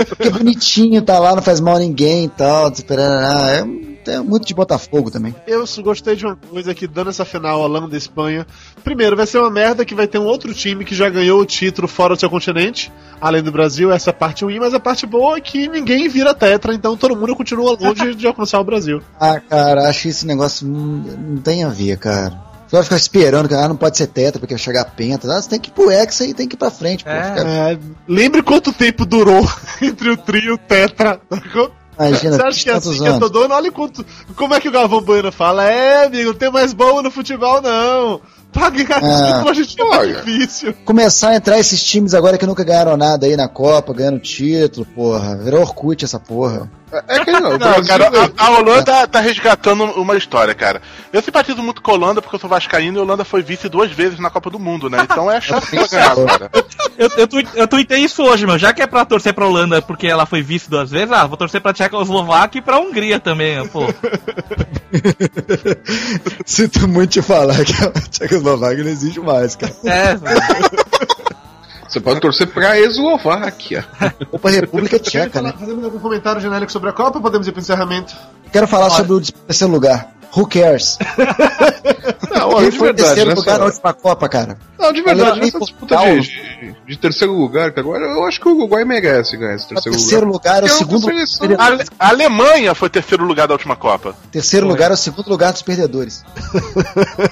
Porque é bonitinho, tá lá, não faz mal a ninguém e tal, é, é muito de Botafogo também. Eu gostei de uma coisa que dando essa final Holanda e Espanha. Primeiro, vai ser uma merda que vai ter um outro time que já ganhou o título fora do seu continente, além do Brasil, essa é a parte ruim, mas a parte boa é que ninguém vira tetra, então todo mundo continua longe de alcançar o Brasil. Ah, cara, acho que esse negócio não, tem a ver, cara. Você vai ficar esperando que ah, não pode ser tetra porque vai chegar penta. Ah, você tem que ir pro Hexa e tem que ir pra frente, pô. É. Fica- É, lembre quanto tempo durou entre o trio e o tetra. Imagina, Você acha que é assim que eu tô anos. dando? Olha quanto. Como é que o Galvão Bueno fala? É, amigo, não tem mais boa no futebol, não. Pagar Ah. título hoje em dia tá Olha. difícil. Começar a entrar esses times agora que nunca ganharam nada aí na Copa, ganhando título, porra. Virou Orkut essa porra. É que não, Não, Brasil cara, a, a Holanda tá resgatando uma história, cara. Eu simpatizo muito com a Holanda porque eu sou vascaíno e a Holanda foi vice duas vezes na Copa do Mundo, né? Então é a chance pra ganhar agora. Eu, eu, eu tuitei isso hoje, meu. Já que é pra torcer pra Holanda porque ela foi vice duas vezes, ah, vou torcer pra Tchecoslováquia e pra Hungria também, pô. Sinto muito te falar que a Tchecoslováquia não existe mais, cara. É, Você pode torcer pra Eslováquia. Ou pra República Tcheca, né? Fazemos algum comentário genérico sobre a Copa ou podemos ir pro encerramento? Quero falar sobre o terceiro lugar. Who cares? Não, olha, Quem de foi verdade, terceiro nessa- lugar na última Copa, cara? Não, de verdade, nessa disputa de, de, de terceiro lugar, que agora eu acho que o Uruguai merece ganhar esse O terceiro, terceiro lugar é o Porque segundo. perdedor. A, Ale- a Alemanha foi terceiro lugar da última Copa. Terceiro lugar é o segundo lugar dos perdedores.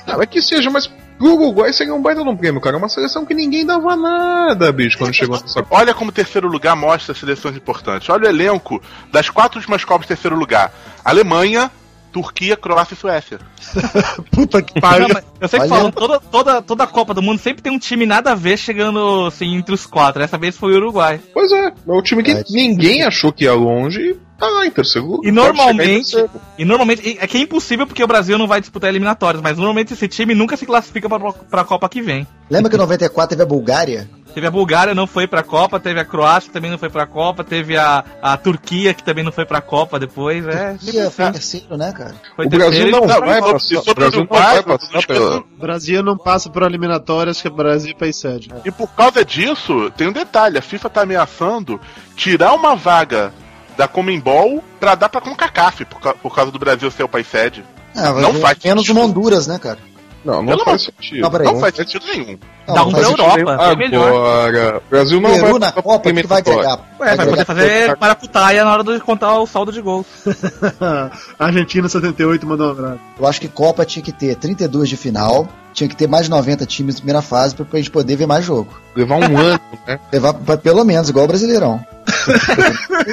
Ah, é que seja, mas pro Uruguai seria um baita de um prêmio, cara. É uma seleção que ninguém dava nada, bicho, quando chegou nessa Copa. Olha como terceiro lugar mostra seleções importantes. Olha o elenco das quatro últimas Copas de terceiro lugar: Alemanha, Turquia, Croácia e Suécia. Puta que pariu. eu sei que falam, toda, toda, toda a Copa do Mundo sempre tem um time nada a ver chegando assim, entre os quatro. Dessa vez foi o Uruguai. Pois é, é o time que Verdade. ninguém achou que ia longe e tá lá em terceiro lugar. E normalmente, terceiro. e normalmente, é que é impossível porque o Brasil não vai disputar eliminatórias, mas normalmente esse time nunca se classifica pra, pra Copa que vem. Lembra que em 94 teve a Bulgária? Teve a Bulgária, não foi pra Copa, teve a Croácia, que também não foi pra Copa, teve a, a Turquia, que também não foi pra Copa depois, é. Sempre foi terceiro, né, cara? Foi O Brasil terceiro, não vai passar, o Brasil não Uruguai, vai passar não pela... esqueça- Brasil não passa por eliminatórias, que é Brasil e país sede. E por causa disso, tem um detalhe: a FIFA tá ameaçando tirar uma vaga da Comembol pra dar pra CONCACAF, por, ca- por causa do Brasil ser o país sede. Ah, vai Não ver faz menos sentido. uma Honduras, né, cara? Não, não Pelo faz sentido. Não. Não faz sentido nenhum. Não, Dá não um pra. Europa, é melhor. Agora, o Brasil não Peru vai na Copa, que vai agregar? Ué, vai poder fazer maracutaia na hora de contar o saldo de gols. Argentina 78 mandou um abraço. Eu acho que Copa tinha que ter 32 de final, tinha que ter mais de 90 times na primeira fase pra pra gente poder ver mais jogo. Levar um ano, né? Levar pra- pelo menos, igual o Brasileirão.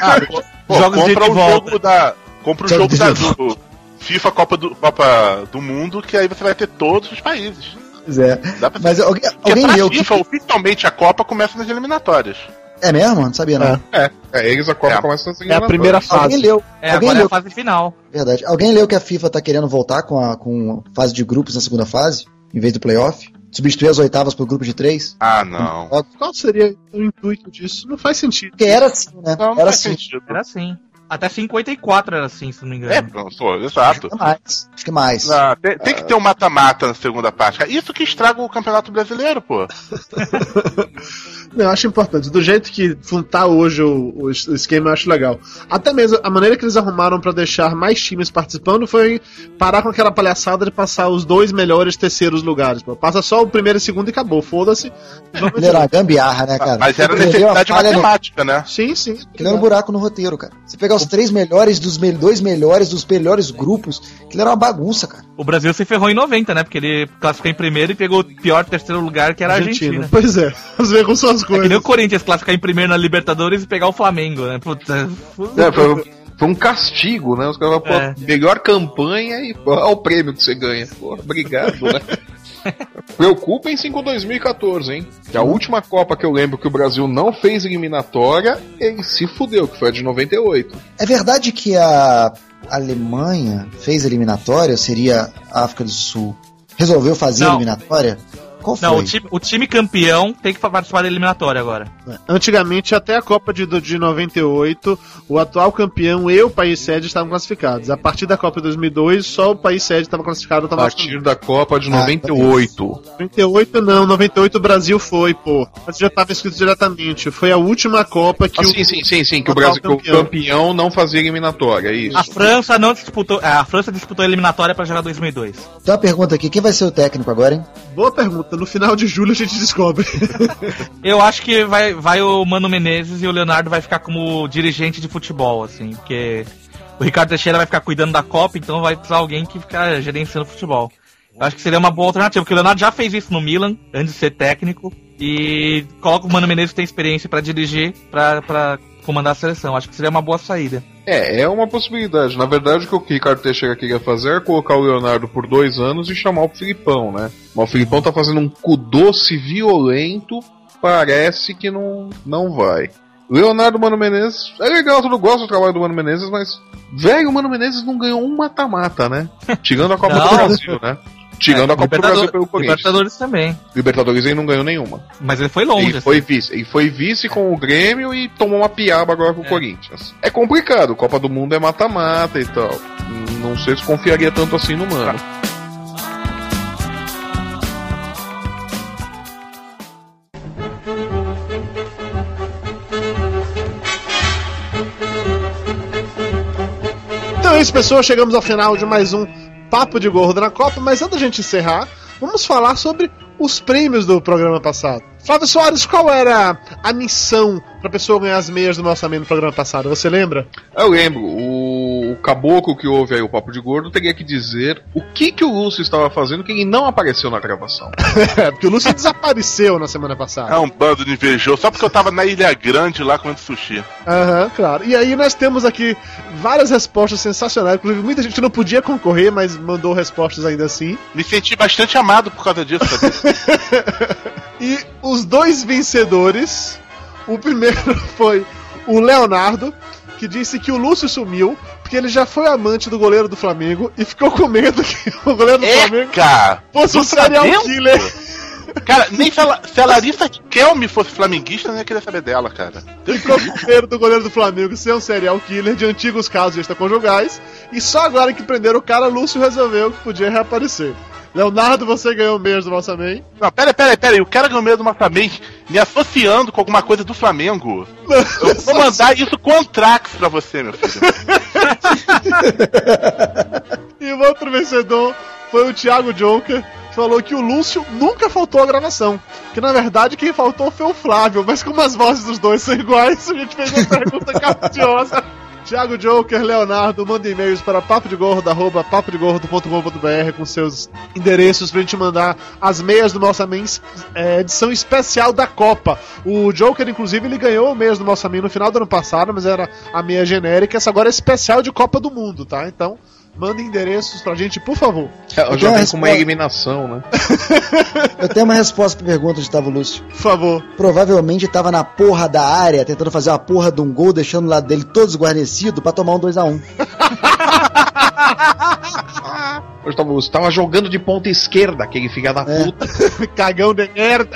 Ah, pô, Jogos de compra o volta. jogo da. Compra o Jogo jogo de da, do FIFA Copa do, Copa do Mundo, que aí você vai ter todos os países. Pois é. Dá pra Mas alguém, Porque alguém pra leu que. FIFA, oficialmente a Copa começa nas eliminatórias. É mesmo? Não sabia, não. É. É, eles a Copa É. começa nas É a primeira eliminatórias. fase. Alguém leu. É, alguém agora é leu. a fase final. Verdade. Alguém leu que a FIFA tá querendo voltar com a com fase de grupos na segunda fase, em vez do playoff? Substituir as oitavas por grupo de três? Ah, não. Qual seria o intuito disso? Não faz sentido. Porque era assim, né? Não, não era assim. sentido. Era assim. Até 54 era assim, se não me engano. É, pronto, pô, exato. Acho que mais. Acho que mais. Ah, tem, tem que ter um mata-mata na segunda parte. Isso que estraga o Campeonato Brasileiro, pô. Eu acho importante. Do jeito que tá hoje o, o es- o esquema, eu acho legal. Até mesmo a maneira que eles arrumaram pra deixar mais times participando foi parar com aquela palhaçada de passar os dois melhores terceiros lugares. Pô. Passa só o primeiro e segundo e acabou. Foda-se. Era uma gambiarra, né, cara? Mas era necessidade falha no- matemática, né? Sim, sim. Aquilo era um buraco no roteiro, cara. Você pegar os três melhores dos me- dois melhores dos melhores grupos, aquilo era uma bagunça, cara. O Brasil se ferrou em 90, né? Porque ele classificou em primeiro e pegou o pior terceiro lugar, que era a Argentina. Pois é. Às vezes com suas É que nem coisas. o Corinthians classificar em primeiro na Libertadores e pegar o Flamengo, né? Puta. É, foi, foi um castigo, né? Os caras falaram, É. pô, melhor campanha e pô, olha o prêmio que você ganha. Pô, obrigado, né? Preocupem-se com 2014, hein? Que a última Copa que eu lembro que o Brasil não fez eliminatória, ele se fudeu, que foi a de 98. É verdade que a Alemanha fez eliminatória, seria a África do Sul, resolveu fazer Não. eliminatória? Qual foi? Não, o time, o time campeão tem que participar da eliminatória agora. Antigamente, até a Copa de, de 98, o atual campeão e o país sede estavam classificados. A partir da Copa de 2002, só o país sede estava classificado. A Tava partir da Copa de Ah, 98. 98 não, 98 o Brasil foi, pô. Mas já estava escrito diretamente. Foi a última Copa que Ah, o. sim, sim, sim, sim, que o atual Brasil o campeão. campeão não fazia eliminatória, é isso. A França não disputou. é, A França disputou a eliminatória pra jogar 2002. Então a pergunta aqui, quem vai ser o técnico agora, hein? Boa pergunta. No final de julho a gente descobre. Eu acho que vai, vai o Mano Menezes e o Leonardo vai ficar como dirigente de futebol, assim, porque o Ricardo Teixeira vai ficar cuidando da Copa, então vai precisar alguém que ficar gerenciando futebol. Eu acho que seria uma boa alternativa, porque o Leonardo já fez isso no Milan, antes de ser técnico, e coloca o Mano Menezes que tem experiência pra dirigir, pra comandar a seleção. Acho que seria uma boa saída. É, é uma possibilidade. Na verdade, o que o Ricardo Teixeira queria fazer é colocar o Leonardo por dois anos e chamar o Filipão, né? Mas o Filipão tá fazendo um cu doce violento, parece que não, não vai. Leonardo Mano Menezes, é legal, todo gosto do trabalho do Mano Menezes, mas, velho, o Mano Menezes não ganhou um mata-mata, né? Tirando a Copa do Brasil, né? Tirando é, a Copa do Brasil pelo Corinthians. Libertadores também. Libertadores ele não ganhou nenhuma. Mas ele foi longe. Ele assim. foi vice. Ele foi vice com o Grêmio e tomou uma piaba agora com o é. Corinthians. É complicado. Copa do Mundo é mata-mata e tal. Não sei se confiaria tanto assim no mano. Então é isso, pessoal. Chegamos ao final de mais um Papo de Gordo na Copa. Mas antes da gente encerrar, vamos falar sobre os prêmios do programa passado. Flávio Soares, qual era a missão pra pessoa ganhar as meias do nosso amigo no programa passado? Você lembra? Eu lembro, caboclo que ouve aí o Papo de Gordo teria que dizer o que, que o Lúcio estava fazendo que ele não apareceu na gravação. É, porque o Lúcio desapareceu na semana passada. É um bando de invejoso, só porque eu tava na Ilha Grande lá comendo sushi. Aham, claro. E aí nós temos aqui várias respostas sensacionais. Inclusive, muita gente não podia concorrer, mas mandou respostas ainda assim. Me senti bastante amado por causa disso, sabe? E os dois vencedores, o primeiro foi o Leonardo, que disse que o Lúcio sumiu porque ele já foi amante do goleiro do Flamengo e ficou com medo que o goleiro do Flamengo Eca! fosse um serial Flamengo? killer. Cara, nem se a, se a Larissa Kelme fosse flamenguista, eu não ia querer saber dela, cara. Ficou com medo do goleiro do Flamengo ser um serial killer de antigos casos extraconjugais. E só agora que prenderam o cara, Lúcio resolveu que podia reaparecer. Leonardo, você ganhou beijo do amém. Não, pera, pera, pera o cara ganhou medo do Massamente me associando com alguma coisa do Flamengo. Eu vou mandar isso com Antrax pra você, meu filho. E o outro vencedor foi o Thiago Joker, que falou que o Lúcio nunca faltou à gravação. Que na verdade quem faltou foi o Flávio, mas como as vozes dos dois são iguais, a gente fez uma pergunta capciosa. Thiago Joker, Leonardo, manda e-mails para papodegordo.com.br com seus endereços pra gente mandar as meias do Mens, é, edição especial da Copa. O Joker, inclusive, ele ganhou meias do Nossa Men no final do ano passado, mas era a meia genérica, essa agora é especial de Copa do Mundo, tá? Então, manda endereços pra gente, por favor. Eu tenho já vem com uma eliminação, né? Eu tenho uma resposta pra pergunta de Gustavo Lúcio. Por favor. Provavelmente tava na porra da área, tentando fazer uma porra de um gol, deixando o lado dele todo esguarnecido pra tomar um 2x1. Eu tava, você tava jogando de ponta esquerda, aquele filho da É. puta. Cagão de merda.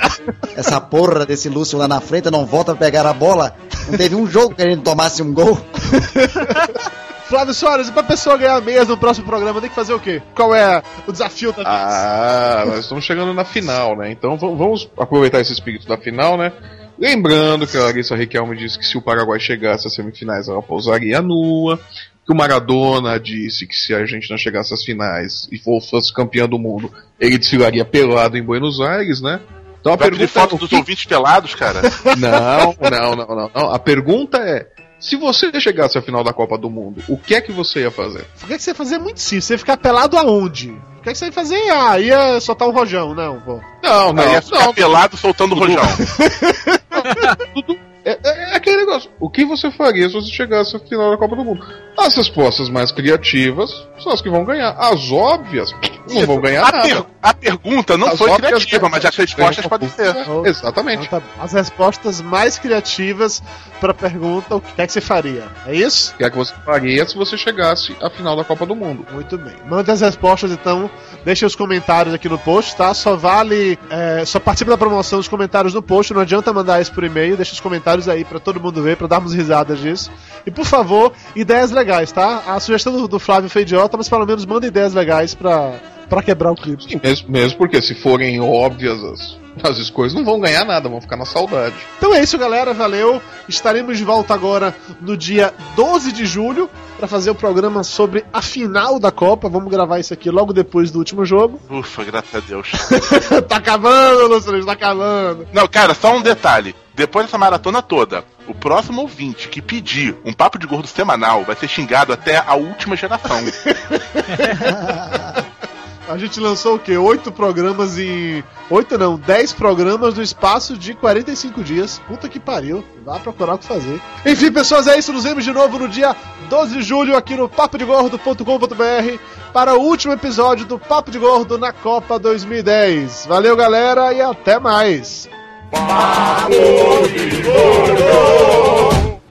Essa porra desse Lúcio lá na frente não volta pra pegar a bola. Não teve um jogo que ele não tomasse um gol. Flávio Soares, e pra pessoa ganhar meias no próximo programa, tem que fazer o quê? Qual é o desafio da Ah, nós estamos chegando na final, né? Então vamos aproveitar esse espírito da final, né? Lembrando que a Larissa Riquelme disse que se o Paraguai chegasse às semifinais, ela pousaria nua. Que o Maradona disse que se a gente não chegasse às finais e fosse campeão do mundo, ele desfilaria pelado em Buenos Aires, né? Então a Vai pedir pergunta foto é, o dos que- ouvintes pelados, cara. Não, não, não, não, não. A pergunta é: se você chegasse à final da Copa do Mundo, o que é que você ia fazer? O que, é que você ia fazer? Muito simples. Você ia ficar pelado aonde? O que, é que você ia fazer? Ah, ia soltar um rojão. Não, pô. Não, não, Aí ia ficar não. pelado soltando rojão. É, é- é aquele negócio. O que você faria se você chegasse à final da Copa do Mundo? As respostas mais criativas são as que vão ganhar. As óbvias não vão ganhar A, nada. per- a pergunta não As foi criativa, mas as respostas podem ser. Exatamente. Então tá. As respostas mais criativas pra pergunta: o que é que você faria? É isso? O que é que você faria se você chegasse à final da Copa do Mundo? Muito bem. Manda as respostas então. Deixa os comentários aqui no post, tá? Só vale. é, só participa da promoção dos comentários no post. Não adianta mandar isso por e-mail. Deixa os comentários aí pra todo mundo ver, pra darmos risadas disso. E por favor, ideias legais, tá? A sugestão do, do Flávio foi idiota, mas pelo menos manda ideias legais pra, pra quebrar o clipe. Sim, mesmo, mesmo porque se forem óbvias as, as escolhas, não vão ganhar nada, vão ficar na saudade. Então é isso, galera. Valeu. Estaremos de volta agora no dia 12 de julho para fazer o programa sobre a final da Copa. Vamos gravar isso aqui logo depois do último jogo. Ufa, graças a Deus. tá acabando, Luciano, tá acabando. Não, cara, só um detalhe. Depois dessa maratona toda, o próximo ouvinte que pedir um papo de gordo semanal vai ser xingado até a última geração. A gente lançou o quê? Oito programas em. Oito não, dez programas no espaço de 45 dias. Puta que pariu. Pra procurar o que fazer. Enfim, pessoas, é isso. Nos vemos de novo no dia 12 de julho aqui no papodegordo.com.br para o último episódio do Papo de Gordo na Copa 2010. Valeu, galera, e até mais. Papo de Gordo.